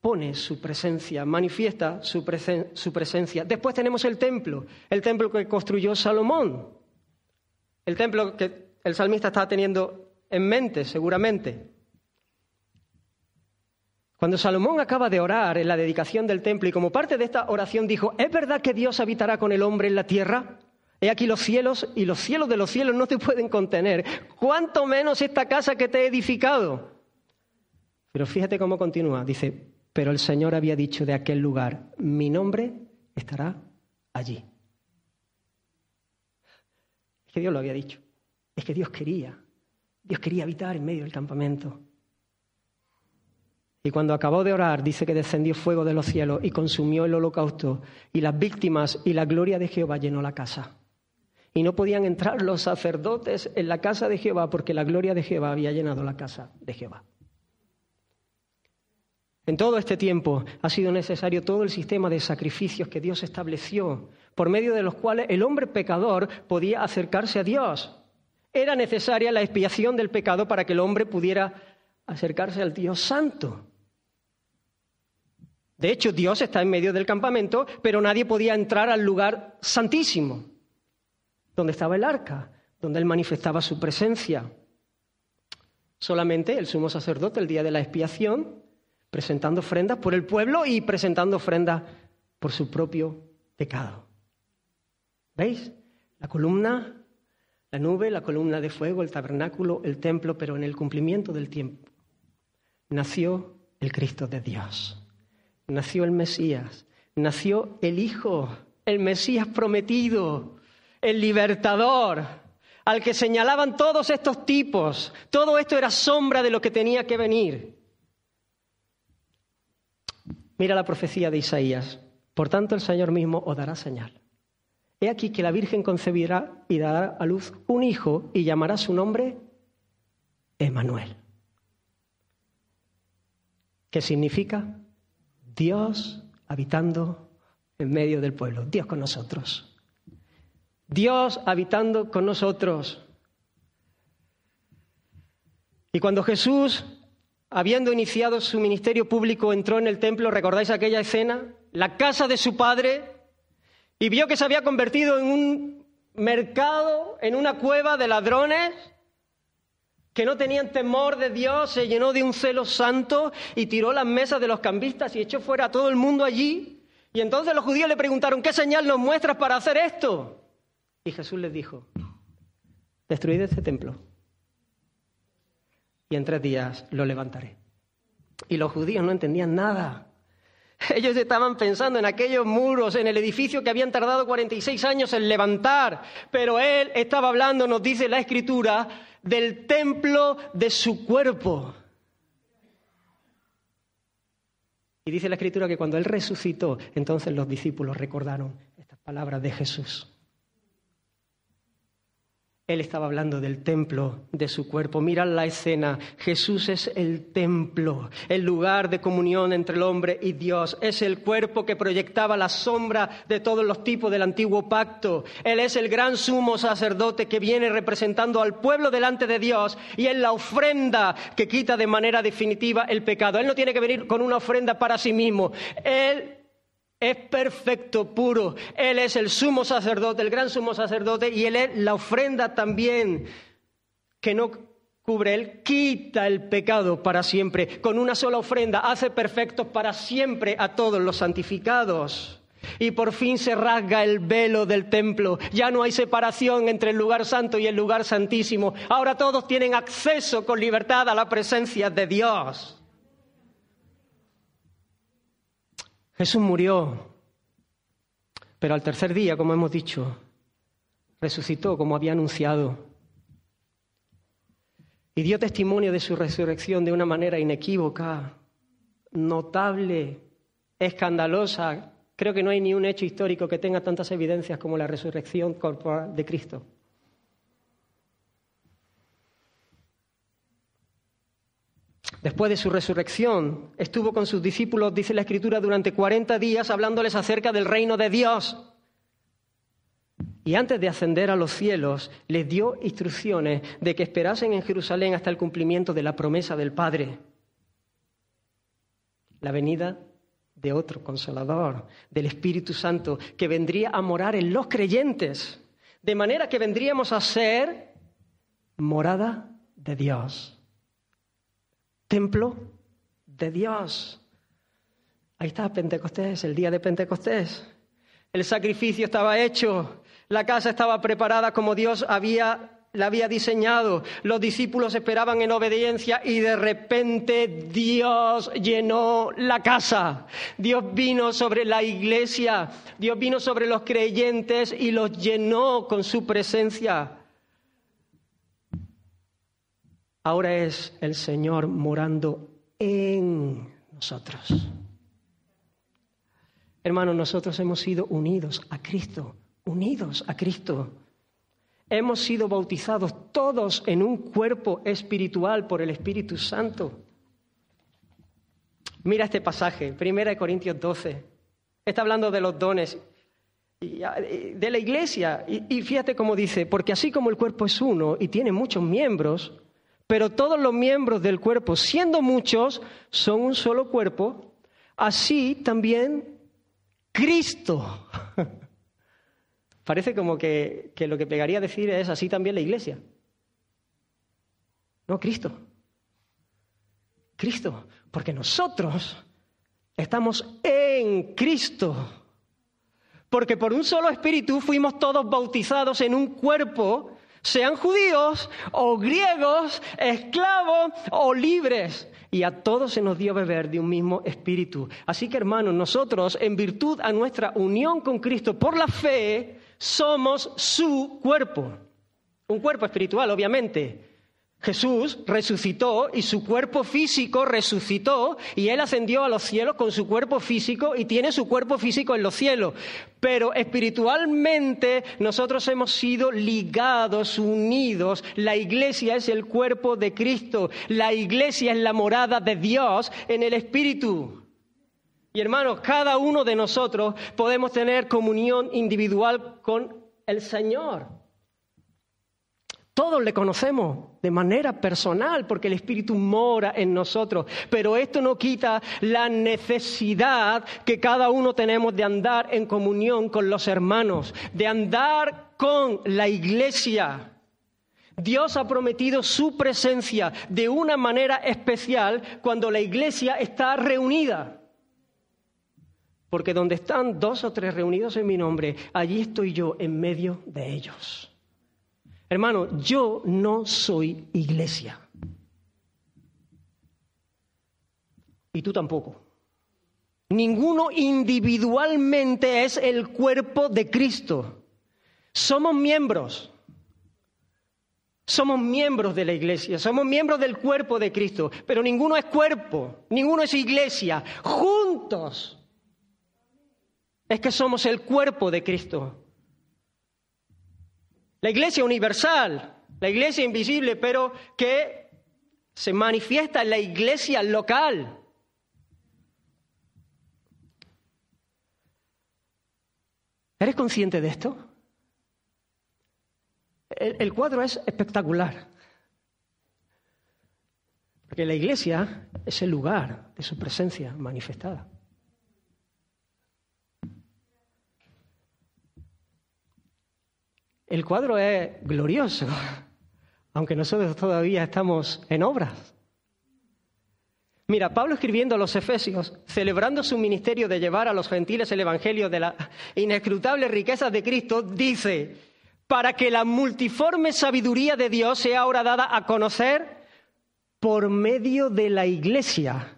pone su presencia, manifiesta su, presencia. Después tenemos el templo, el templo que construyó Salomón, el templo que el salmista estaba teniendo en mente seguramente. Cuando Salomón acaba de orar en la dedicación del templo y como parte de esta oración dijo, ¿es verdad que Dios habitará con el hombre en la tierra? He aquí los cielos y los cielos de los cielos no te pueden contener. ¿Cuánto menos esta casa que te he edificado? Pero fíjate cómo continúa. Dice, pero el Señor había dicho de aquel lugar, mi nombre estará allí. Es que Dios lo había dicho. Es que Dios quería. Dios quería habitar en medio del campamento. Y cuando acabó de orar, dice que descendió fuego de los cielos y consumió el holocausto, y las víctimas y la gloria de Jehová llenó la casa. Y no podían entrar los sacerdotes en la casa de Jehová porque la gloria de Jehová había llenado la casa de Jehová. En todo este tiempo ha sido necesario todo el sistema de sacrificios que Dios estableció, por medio de los cuales el hombre pecador podía acercarse a Dios. Era necesaria la expiación del pecado para que el hombre pudiera acercarse al Dios santo. De hecho, Dios está en medio del campamento, pero nadie podía entrar al lugar santísimo, donde estaba el arca, donde él manifestaba su presencia. Solamente el sumo sacerdote el día de la expiación, presentando ofrendas por el pueblo y presentando ofrendas por su propio pecado. ¿Veis? La columna, la nube, la columna de fuego, el tabernáculo, el templo, pero en el cumplimiento del tiempo nació el Cristo de Dios nació el Mesías, nació el Hijo, el Mesías prometido, el libertador, al que señalaban todos estos tipos. Todo esto era sombra de lo que tenía que venir. Mira la profecía de Isaías. Por tanto, el Señor mismo os dará señal. He aquí que la Virgen concebirá y dará a luz un hijo y llamará su nombre Emanuel. ¿Qué significa? Dios habitando en medio del pueblo, Dios con nosotros. Dios habitando con nosotros. Y cuando Jesús, habiendo iniciado su ministerio público, entró en el templo, ¿recordáis aquella escena? La casa de su padre, y vio que se había convertido en un mercado, en una cueva de ladrones, que no tenían temor de Dios, se llenó de un celo santo y tiró las mesas de los cambistas y echó fuera a todo el mundo allí. Y entonces los judíos le preguntaron, ¿qué señal nos muestras para hacer esto? Y Jesús les dijo, destruid este templo y en tres días lo levantaré. Y los judíos no entendían nada. Ellos estaban pensando en aquellos muros, en el edificio que habían tardado 46 años en levantar, pero él estaba hablando, nos dice la escritura, del templo de su cuerpo. Y dice la escritura que cuando Él resucitó, entonces los discípulos recordaron estas palabras de Jesús. Él estaba hablando del templo de su cuerpo. Mirad la escena. Jesús es el templo, el lugar de comunión entre el hombre y Dios. Es el cuerpo que proyectaba la sombra de todos los tipos del antiguo pacto. Él es el gran sumo sacerdote que viene representando al pueblo delante de Dios y es la ofrenda que quita de manera definitiva el pecado. Él no tiene que venir con una ofrenda para sí mismo. Él es perfecto, puro. Él es el sumo sacerdote, el gran sumo sacerdote, y Él es la ofrenda también que no cubre, Él quita el pecado para siempre. Con una sola ofrenda hace perfectos para siempre a todos los santificados. Y por fin se rasga el velo del templo. Ya no hay separación entre el lugar santo y el lugar santísimo. Ahora todos tienen acceso con libertad a la presencia de Dios. Jesús murió, pero al tercer día, como hemos dicho, resucitó como había anunciado. y dio testimonio de su resurrección de una manera inequívoca, notable, escandalosa. Creo que no hay ni un hecho histórico que tenga tantas evidencias como la resurrección corporal de Cristo. Después de su resurrección, estuvo con sus discípulos, dice la Escritura, durante 40 días hablándoles acerca del reino de Dios. Y antes de ascender a los cielos, les dio instrucciones de que esperasen en Jerusalén hasta el cumplimiento de la promesa del Padre. La venida de otro consolador, del Espíritu Santo, que vendría a morar en los creyentes, de manera que vendríamos a ser morada de Dios, templo de Dios. Ahí está Pentecostés, el día de Pentecostés. El sacrificio estaba hecho, la casa estaba preparada como Dios había la había diseñado. Los discípulos esperaban en obediencia y de repente Dios llenó la casa. Dios vino sobre la iglesia, Dios vino sobre los creyentes y los llenó con su presencia. Ahora es el Señor morando en nosotros. Hermanos, nosotros hemos sido unidos a Cristo unidos a Cristo. Hemos sido bautizados todos en un cuerpo espiritual por el Espíritu Santo. Mira este pasaje, 1 Corintios 12. Está hablando de los dones de la iglesia. Y, fíjate cómo dice, porque así como el cuerpo es uno y tiene muchos miembros, pero todos los miembros del cuerpo, siendo muchos, son un solo cuerpo, así también Cristo. Parece como que, lo que pegaría decir es así también la iglesia. No, Cristo. Cristo. Porque nosotros estamos en Cristo. Porque por un solo espíritu fuimos todos bautizados en un cuerpo, sean judíos o griegos, esclavos o libres. Y a todos se nos dio beber de un mismo espíritu. Así que hermanos, nosotros, en virtud a nuestra unión con Cristo por la fe, somos su cuerpo. Un cuerpo espiritual, obviamente. Jesús resucitó y su cuerpo físico resucitó y él ascendió a los cielos con su cuerpo físico y tiene su cuerpo físico en los cielos. Pero espiritualmente nosotros hemos sido ligados, unidos. La iglesia es el cuerpo de Cristo. La iglesia es la morada de Dios en el Espíritu. Y hermanos, cada uno de nosotros podemos tener comunión individual con el Señor. Todos le conocemos de manera personal porque el Espíritu mora en nosotros, pero esto no quita la necesidad que cada uno tenemos de andar en comunión con los hermanos, de andar con la iglesia. Dios ha prometido su presencia de una manera especial cuando la iglesia está reunida. Porque donde están dos o tres reunidos en mi nombre, allí estoy yo en medio de ellos. Hermano, yo no soy iglesia. Y tú tampoco. Ninguno individualmente es el cuerpo de Cristo. Somos miembros. Somos miembros de la iglesia, somos miembros del cuerpo de Cristo, pero ninguno es cuerpo, ninguno es iglesia. Juntos es que somos el cuerpo de Cristo. La iglesia universal, la iglesia invisible, pero que se manifiesta en la iglesia local. ¿Eres consciente de esto? El, el, cuadro es espectacular. Porque la iglesia es el lugar de su presencia manifestada. El cuadro es glorioso, aunque nosotros todavía estamos en obras. Mira, Pablo escribiendo a los Efesios, celebrando su ministerio de llevar a los gentiles el Evangelio de las inescrutables riquezas de Cristo, dice, para que la multiforme sabiduría de Dios sea ahora dada a conocer por medio de la Iglesia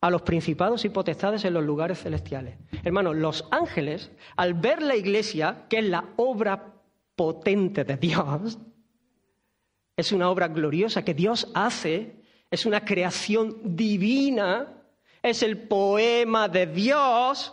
a los principados y potestades en los lugares celestiales. Hermanos, los ángeles, al ver la Iglesia, que es la obra potente de Dios, es una obra gloriosa que Dios hace, es una creación divina, es el poema de Dios.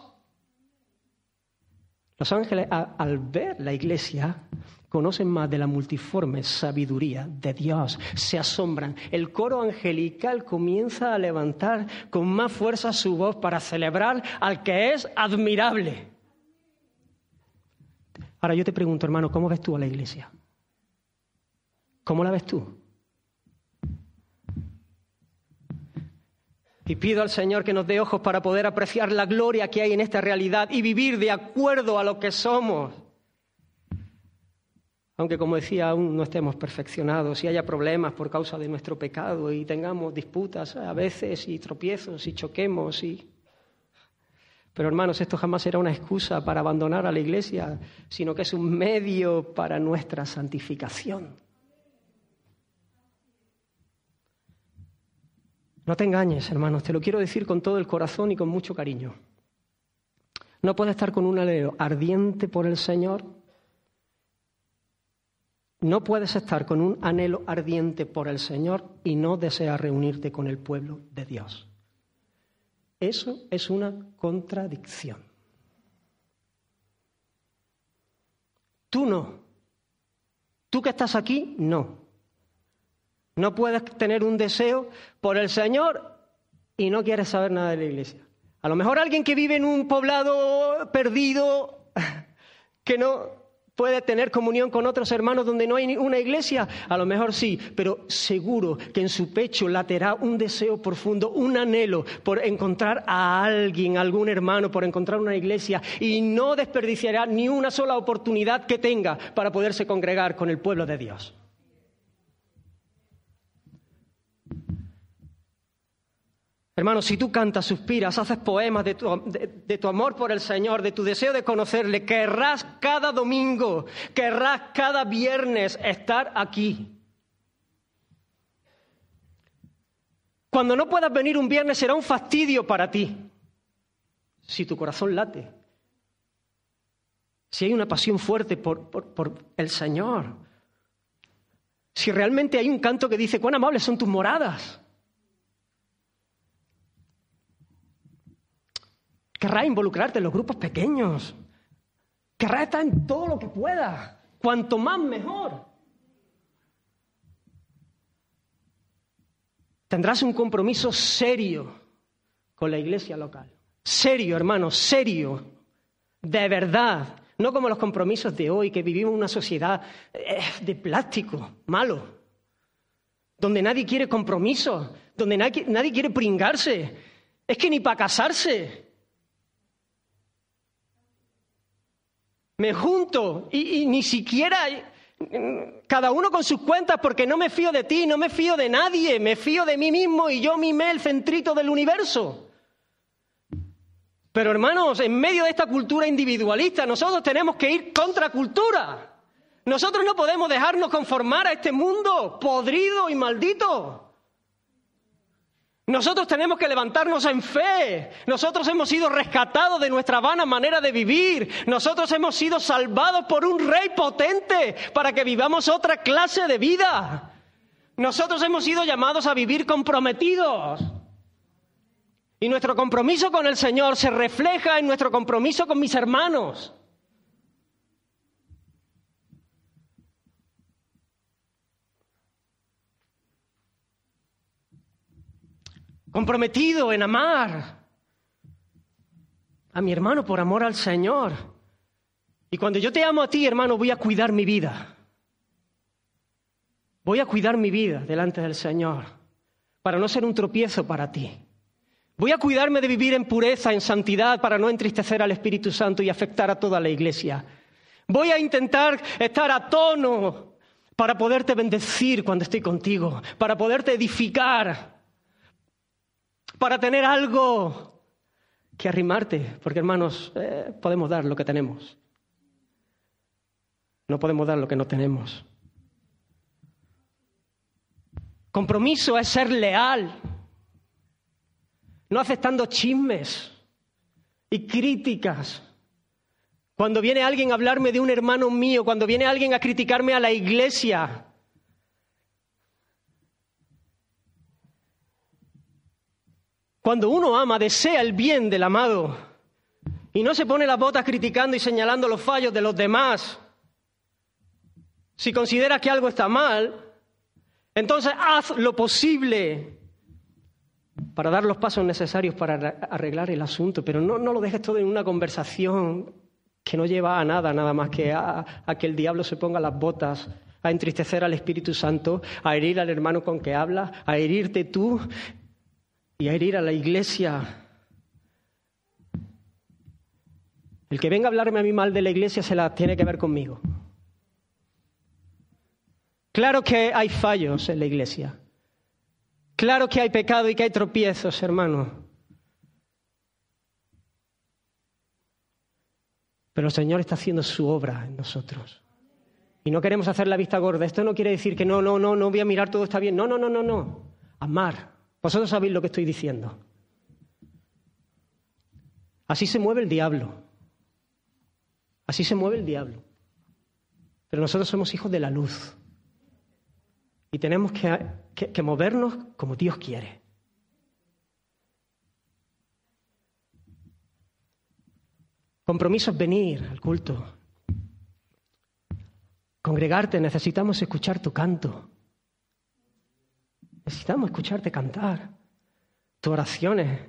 Los ángeles al ver la iglesia conocen más de la multiforme sabiduría de Dios, se asombran. El coro angelical comienza a levantar con más fuerza su voz para celebrar al que es admirable. Ahora yo te pregunto, hermano, ¿cómo ves tú a la iglesia? ¿Cómo la ves tú? Y pido al Señor que nos dé ojos para poder apreciar la gloria que hay en esta realidad y vivir de acuerdo a lo que somos aunque como decía, aún no estemos perfeccionados y haya problemas por causa de nuestro pecado y tengamos disputas a veces y tropiezos y choquemos y... Pero hermanos, esto jamás será una excusa para abandonar a la iglesia, sino que es un medio para nuestra santificación. No te engañes, hermanos, te lo quiero decir con todo el corazón y con mucho cariño. No puedes estar con un alero ardiente por el Señor no puedes estar con un anhelo ardiente por el Señor y no desear reunirte con el pueblo de Dios. Eso es una contradicción. Tú no. Tú que estás aquí, no. No puedes tener un deseo por el Señor y no quieres saber nada de la iglesia. A lo mejor alguien que vive en un poblado perdido, que no, ¿Puede tener comunión con otros hermanos donde no hay una iglesia? A lo mejor sí, pero seguro que en su pecho laterá un deseo profundo, un anhelo por encontrar a alguien, algún hermano, por encontrar una iglesia y no desperdiciará ni una sola oportunidad que tenga para poderse congregar con el pueblo de Dios. Hermano, si tú cantas, suspiras, haces poemas de tu, amor por el Señor, de tu deseo de conocerle, querrás cada domingo, querrás cada viernes estar aquí. Cuando no puedas venir un viernes será un fastidio para ti, si tu corazón late, si hay una pasión fuerte por, por el Señor, si realmente hay un canto que dice, cuán amables son tus moradas. Querrás involucrarte en los grupos pequeños. Querrás estar en todo lo que puedas. Cuanto más mejor. Tendrás un compromiso serio con la iglesia local. Serio, hermano, serio. De verdad. No como los compromisos de hoy, que vivimos en una sociedad eh, de plástico, malo. Donde nadie quiere compromiso, donde nadie, nadie quiere pringarse. Es que ni para casarse. Me junto y, ni siquiera cada uno con sus cuentas porque no me fío de ti, no me fío de nadie, me fío de mí mismo y yo mimé el centrito del universo. Pero hermanos, en medio de esta cultura individualista, nosotros tenemos que ir contra cultura. Nosotros no podemos dejarnos conformar a este mundo podrido y maldito. Nosotros tenemos que levantarnos en fe. Nosotros hemos sido rescatados de nuestra vana manera de vivir. Nosotros hemos sido salvados por un rey potente para que vivamos otra clase de vida. Nosotros hemos sido llamados a vivir comprometidos. Y nuestro compromiso con el Señor se refleja en nuestro compromiso con mis hermanos. Comprometido en amar a mi hermano por amor al Señor. Y cuando yo te amo a ti, hermano, voy a cuidar mi vida. Voy a cuidar mi vida delante del Señor para no ser un tropiezo para ti. Voy a cuidarme de vivir en pureza, en santidad, para no entristecer al Espíritu Santo y afectar a toda la iglesia. Voy a intentar estar a tono para poderte bendecir cuando estoy contigo, para poderte edificar, para tener algo que arrimarte, porque hermanos, eh, podemos dar lo que tenemos. No podemos dar lo que no tenemos. Compromiso es ser leal, no aceptando chismes y críticas. Cuando viene alguien a hablarme de un hermano mío, cuando viene alguien a criticarme a la iglesia, Cuando uno ama, desea el bien del amado y no se pone las botas criticando y señalando los fallos de los demás. Si consideras que algo está mal, entonces haz lo posible para dar los pasos necesarios para arreglar el asunto, pero no, lo dejes todo en una conversación que no lleva a nada, nada más que a, a que el diablo se ponga las botas a entristecer al Espíritu Santo, a herir al hermano con que habla, a herirte tú y a herir a la iglesia. El que venga a hablarme a mí mal de la iglesia se la tiene que ver conmigo. Claro que hay fallos en la iglesia. Claro que hay pecado y que hay tropiezos, hermano. Pero el Señor está haciendo su obra en nosotros. Y no queremos hacer la vista gorda. Esto no quiere decir que no, no, no, no voy a mirar todo está bien. No, no, no, no, no. Amar. Vosotros sabéis lo que estoy diciendo. Así se mueve el diablo. Así se mueve el diablo. Pero nosotros somos hijos de la luz. Y tenemos que, movernos como Dios quiere. Compromiso es venir al culto. Congregarte, necesitamos escuchar tu canto. Necesitamos escucharte cantar, tus oraciones.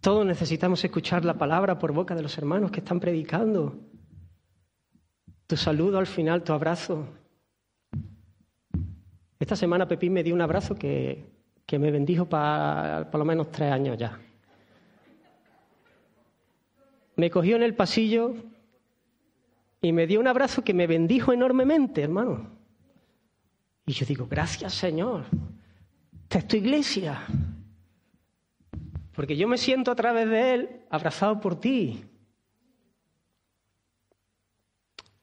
Todos necesitamos escuchar la palabra por boca de los hermanos que están predicando. Tu saludo al final, tu abrazo. Esta semana Pepín me dio un abrazo que, que me bendijo para por lo menos tres años ya. Me cogió en el pasillo y me dio un abrazo que me bendijo enormemente, hermano. Y yo digo, gracias Señor, tu iglesia. Porque yo me siento a través de Él abrazado por ti.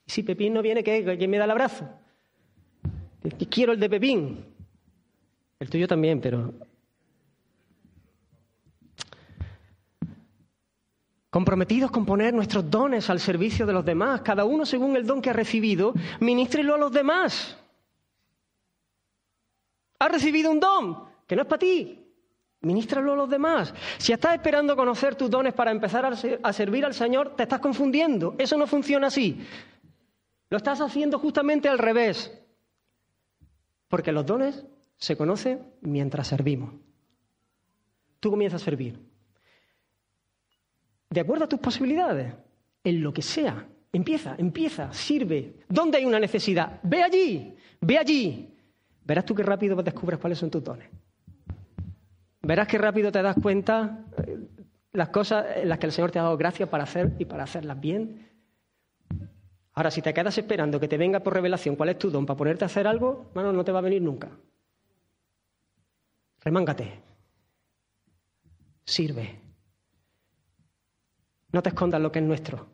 si Pepín no viene, ¿qué? ¿quién me da el abrazo? Quiero el de Pepín. El tuyo también, pero... Comprometidos con poner nuestros dones al servicio de los demás, cada uno según el don que ha recibido, ministrelo a los demás. Has recibido un don que no es para ti, Ministralo a los demás. Si estás esperando conocer tus dones para empezar a servir al Señor, te estás confundiendo. Eso no funciona así. Lo estás haciendo justamente al revés. Porque los dones se conocen mientras servimos. Tú comienzas a servir. De acuerdo a tus posibilidades, en lo que sea. Empieza, empieza, sirve. ¿Dónde hay una necesidad? Ve allí, ve allí. Verás tú qué rápido descubres cuáles son tus dones. Verás qué rápido te das cuenta eh, las cosas en las que el Señor te ha dado gracias para hacer y para hacerlas bien Ahora, si te quedas esperando que te venga por revelación cuál es tu don para ponerte a hacer algo, bueno, no te va a venir nunca. Remángate. Sirve. No te escondas lo que es nuestro,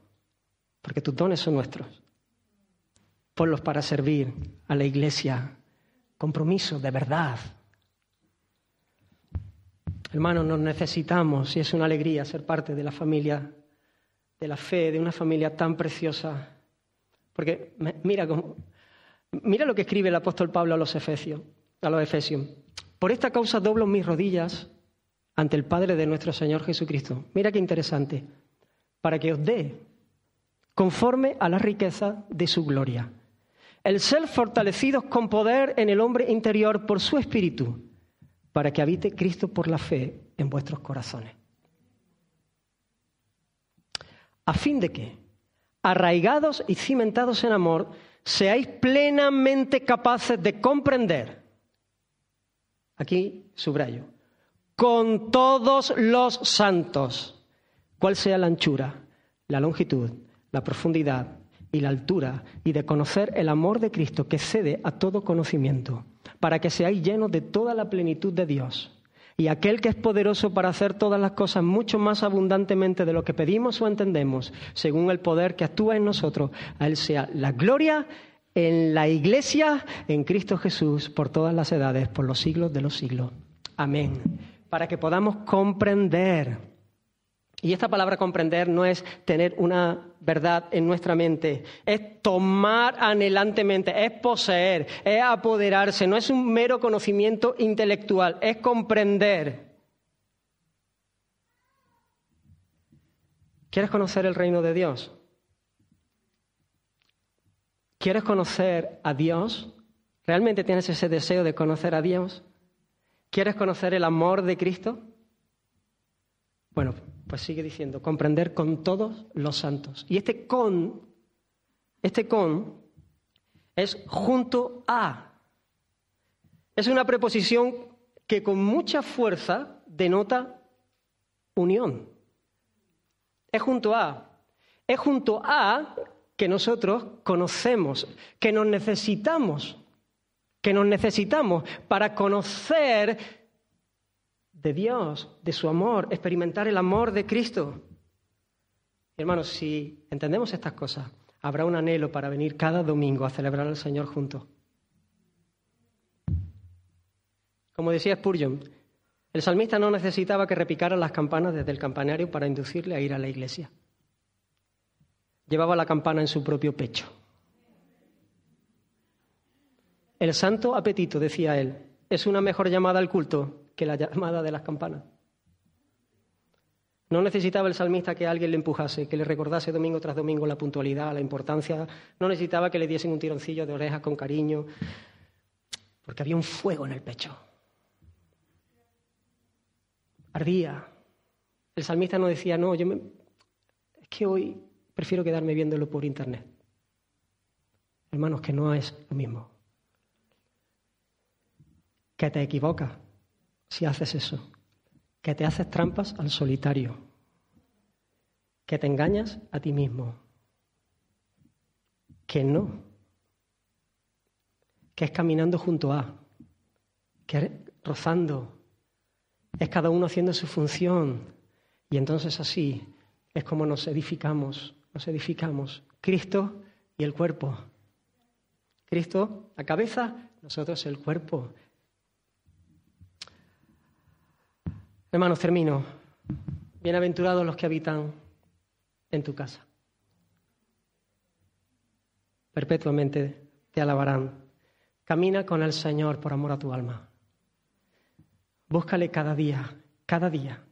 porque tus dones son nuestros. Ponlos para servir a la iglesia. Compromiso de verdad. Hermanos, nos necesitamos y es una alegría ser parte de la familia, de la fe, de una familia tan preciosa porque mira, mira lo que escribe el apóstol Pablo a los Efesios, a los Efesios. Por esta causa doblo mis rodillas ante el Padre de nuestro Señor Jesucristo. Mira qué interesante. Para que os dé conforme a la riqueza de su gloria. El ser fortalecidos con poder en el hombre interior por su espíritu, para que habite Cristo por la fe en vuestros corazones. A fin de que, arraigados y cimentados en amor, seáis plenamente capaces de comprender, aquí subrayo, con todos los santos, cuál sea la anchura, la longitud, la profundidad y la altura, y de conocer el amor de Cristo que cede a todo conocimiento, para que seáis llenos de toda la plenitud de Dios. Y aquel que es poderoso para hacer todas las cosas mucho más abundantemente de lo que pedimos o entendemos, según el poder que actúa en nosotros, a Él sea la gloria en la Iglesia, en Cristo Jesús, por todas las edades, por los siglos de los siglos. Amén. Para que podamos comprender y esta palabra comprender no es tener una verdad en nuestra mente, es tomar anhelantemente, es poseer, es apoderarse, no es un mero conocimiento intelectual, es comprender. ¿Quieres conocer el reino de Dios? ¿Quieres conocer a Dios? ¿Realmente tienes ese deseo de conocer a Dios? ¿Quieres conocer el amor de Cristo? Bueno, pues sigue diciendo, comprender con todos los santos. Y este con, este con es junto a. Es una preposición que con mucha fuerza denota unión. Es junto a. Es junto a que nosotros conocemos, que nos necesitamos, que nos necesitamos para conocer de Dios, de su amor, experimentar el amor de Cristo. Hermanos, si entendemos estas cosas, habrá un anhelo para venir cada domingo a celebrar al Señor juntos. Como decía Spurgeon, el salmista no necesitaba que repicaran las campanas desde el campanario para inducirle a ir a la iglesia. Llevaba la campana en su propio pecho. El santo apetito, decía él, es una mejor llamada al culto que la llamada de las campanas. No necesitaba el salmista que alguien le empujase, que le recordase domingo tras domingo la puntualidad, la importancia. No necesitaba que le diesen un tironcillo de orejas con cariño, porque había un fuego en el pecho. Ardía. El salmista no decía, no, yo me... es que hoy prefiero quedarme viéndolo por internet. Hermanos, que no es lo mismo. Que te equivocas si haces eso, que te haces trampas al solitario, que te engañas a ti mismo, que no, que es caminando junto a, que es rozando, es cada uno haciendo su función y entonces así es como nos edificamos, nos edificamos, Cristo y el cuerpo. Cristo, la cabeza, nosotros el cuerpo. Hermanos, termino. Bienaventurados los que habitan en tu casa. Perpetuamente te alabarán. Camina con el Señor por amor a tu alma. Búscale cada día, cada día,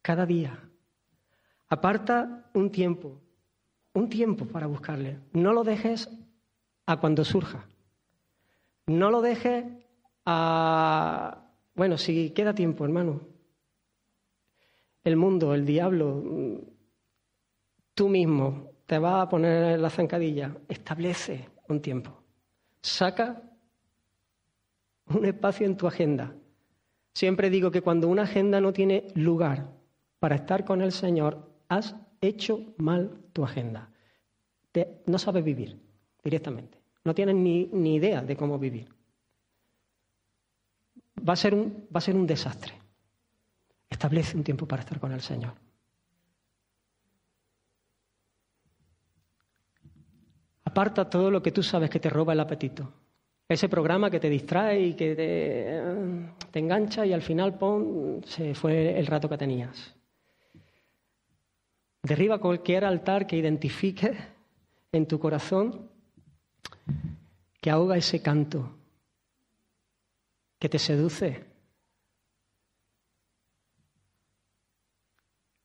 cada día. Aparta un tiempo, un tiempo para buscarle. No lo dejes a cuando surja. No lo dejes a... Bueno, si queda tiempo, hermano, el mundo, el diablo, tú mismo te vas a poner la zancadilla, establece un tiempo. Saca un espacio en tu agenda. Siempre digo que cuando una agenda no tiene lugar para estar con el Señor, has hecho mal tu agenda. no sabes vivir directamente. No tienes ni, ni idea de cómo vivir. Va a, ser un, va a ser un desastre. Establece un tiempo para estar con el Señor. Aparta todo lo que tú sabes que te roba el apetito. Ese programa que te distrae y que te, engancha y al final, pon, se fue el rato que tenías. Derriba cualquier altar que identifique en tu corazón que ahoga ese canto, que te seduce,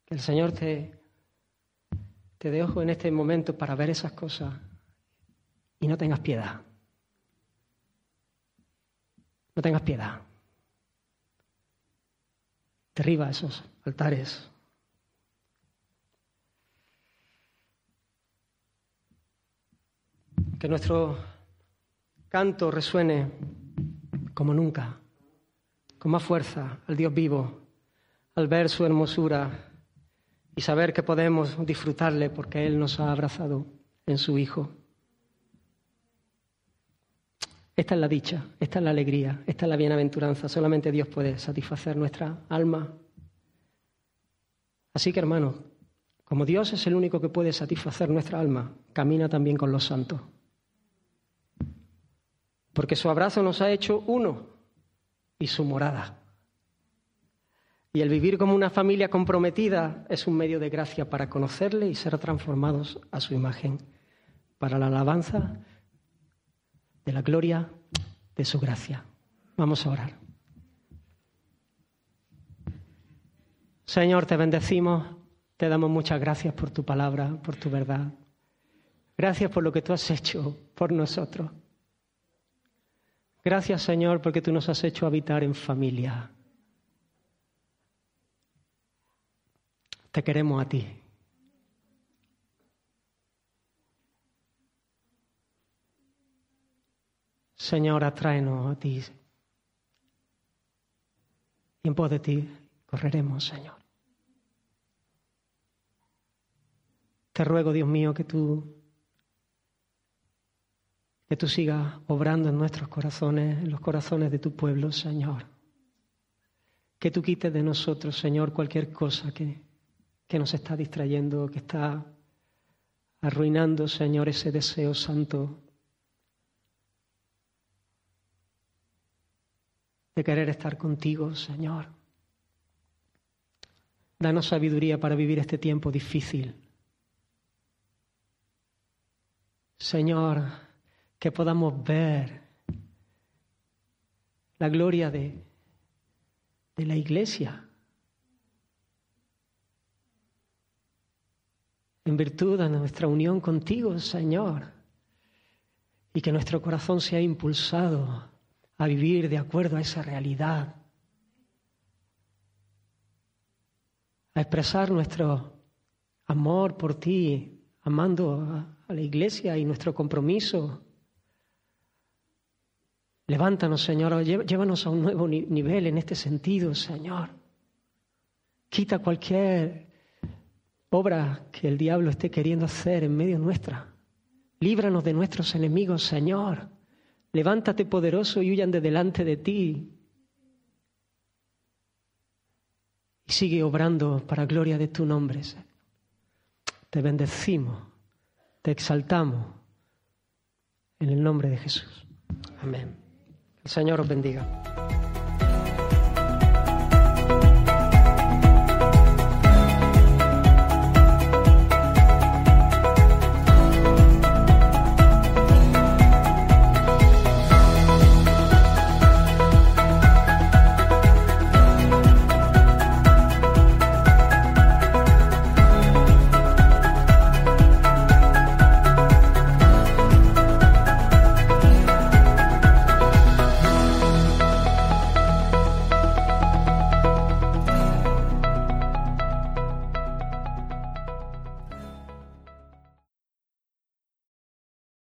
Que el Señor te, te dé ojo en este momento para ver esas cosas y no tengas piedad. No tengas piedad. Derriba esos altares. Que nuestro canto resuene como nunca, con más fuerza al Dios vivo, al ver su hermosura y saber que podemos disfrutarle porque Él nos ha abrazado en su Hijo. Esta es la dicha, esta es la alegría, esta es la bienaventuranza. Solamente Dios puede satisfacer nuestra alma. Así que, hermanos, como Dios es el único que puede satisfacer nuestra alma, camina también con los santos. Porque su abrazo nos ha hecho uno y su morada. Y el vivir como una familia comprometida es un medio de gracia para conocerle y ser transformados a su imagen, para la alabanza de la gloria de su gracia. Vamos a orar. Señor, te bendecimos Te damos muchas gracias por tu palabra, por tu verdad. Gracias por lo que tú has hecho por nosotros. Gracias, Señor, porque tú nos has hecho habitar en familia. Te queremos a ti. Señor, atráenos a ti. Y en pos de ti correremos, Señor. Te ruego, Dios mío, que tú que tú sigas obrando en nuestros corazones, en los corazones de tu pueblo, Señor. Que tú quites de nosotros, Señor, cualquier cosa que, que nos está distrayendo, que está arruinando, Señor, ese deseo santo de querer estar contigo, Señor. Danos sabiduría para vivir este tiempo difícil. Señor, que podamos ver la gloria de, de la iglesia. En virtud de nuestra unión contigo, Señor, y que nuestro corazón sea impulsado a vivir de acuerdo a esa realidad, a expresar nuestro amor por ti, amando a, la iglesia y nuestro compromiso. Levántanos, Señor, llévanos a un nuevo nivel en este sentido, Señor. Quita cualquier obra que el diablo esté queriendo hacer en medio nuestra. Líbranos de nuestros enemigos, Señor. Levántate poderoso y huyan de delante de ti. Y sigue obrando para gloria de tu nombre. Te bendecimos, te exaltamos en el nombre de Jesús. Amén. El Señor os bendiga.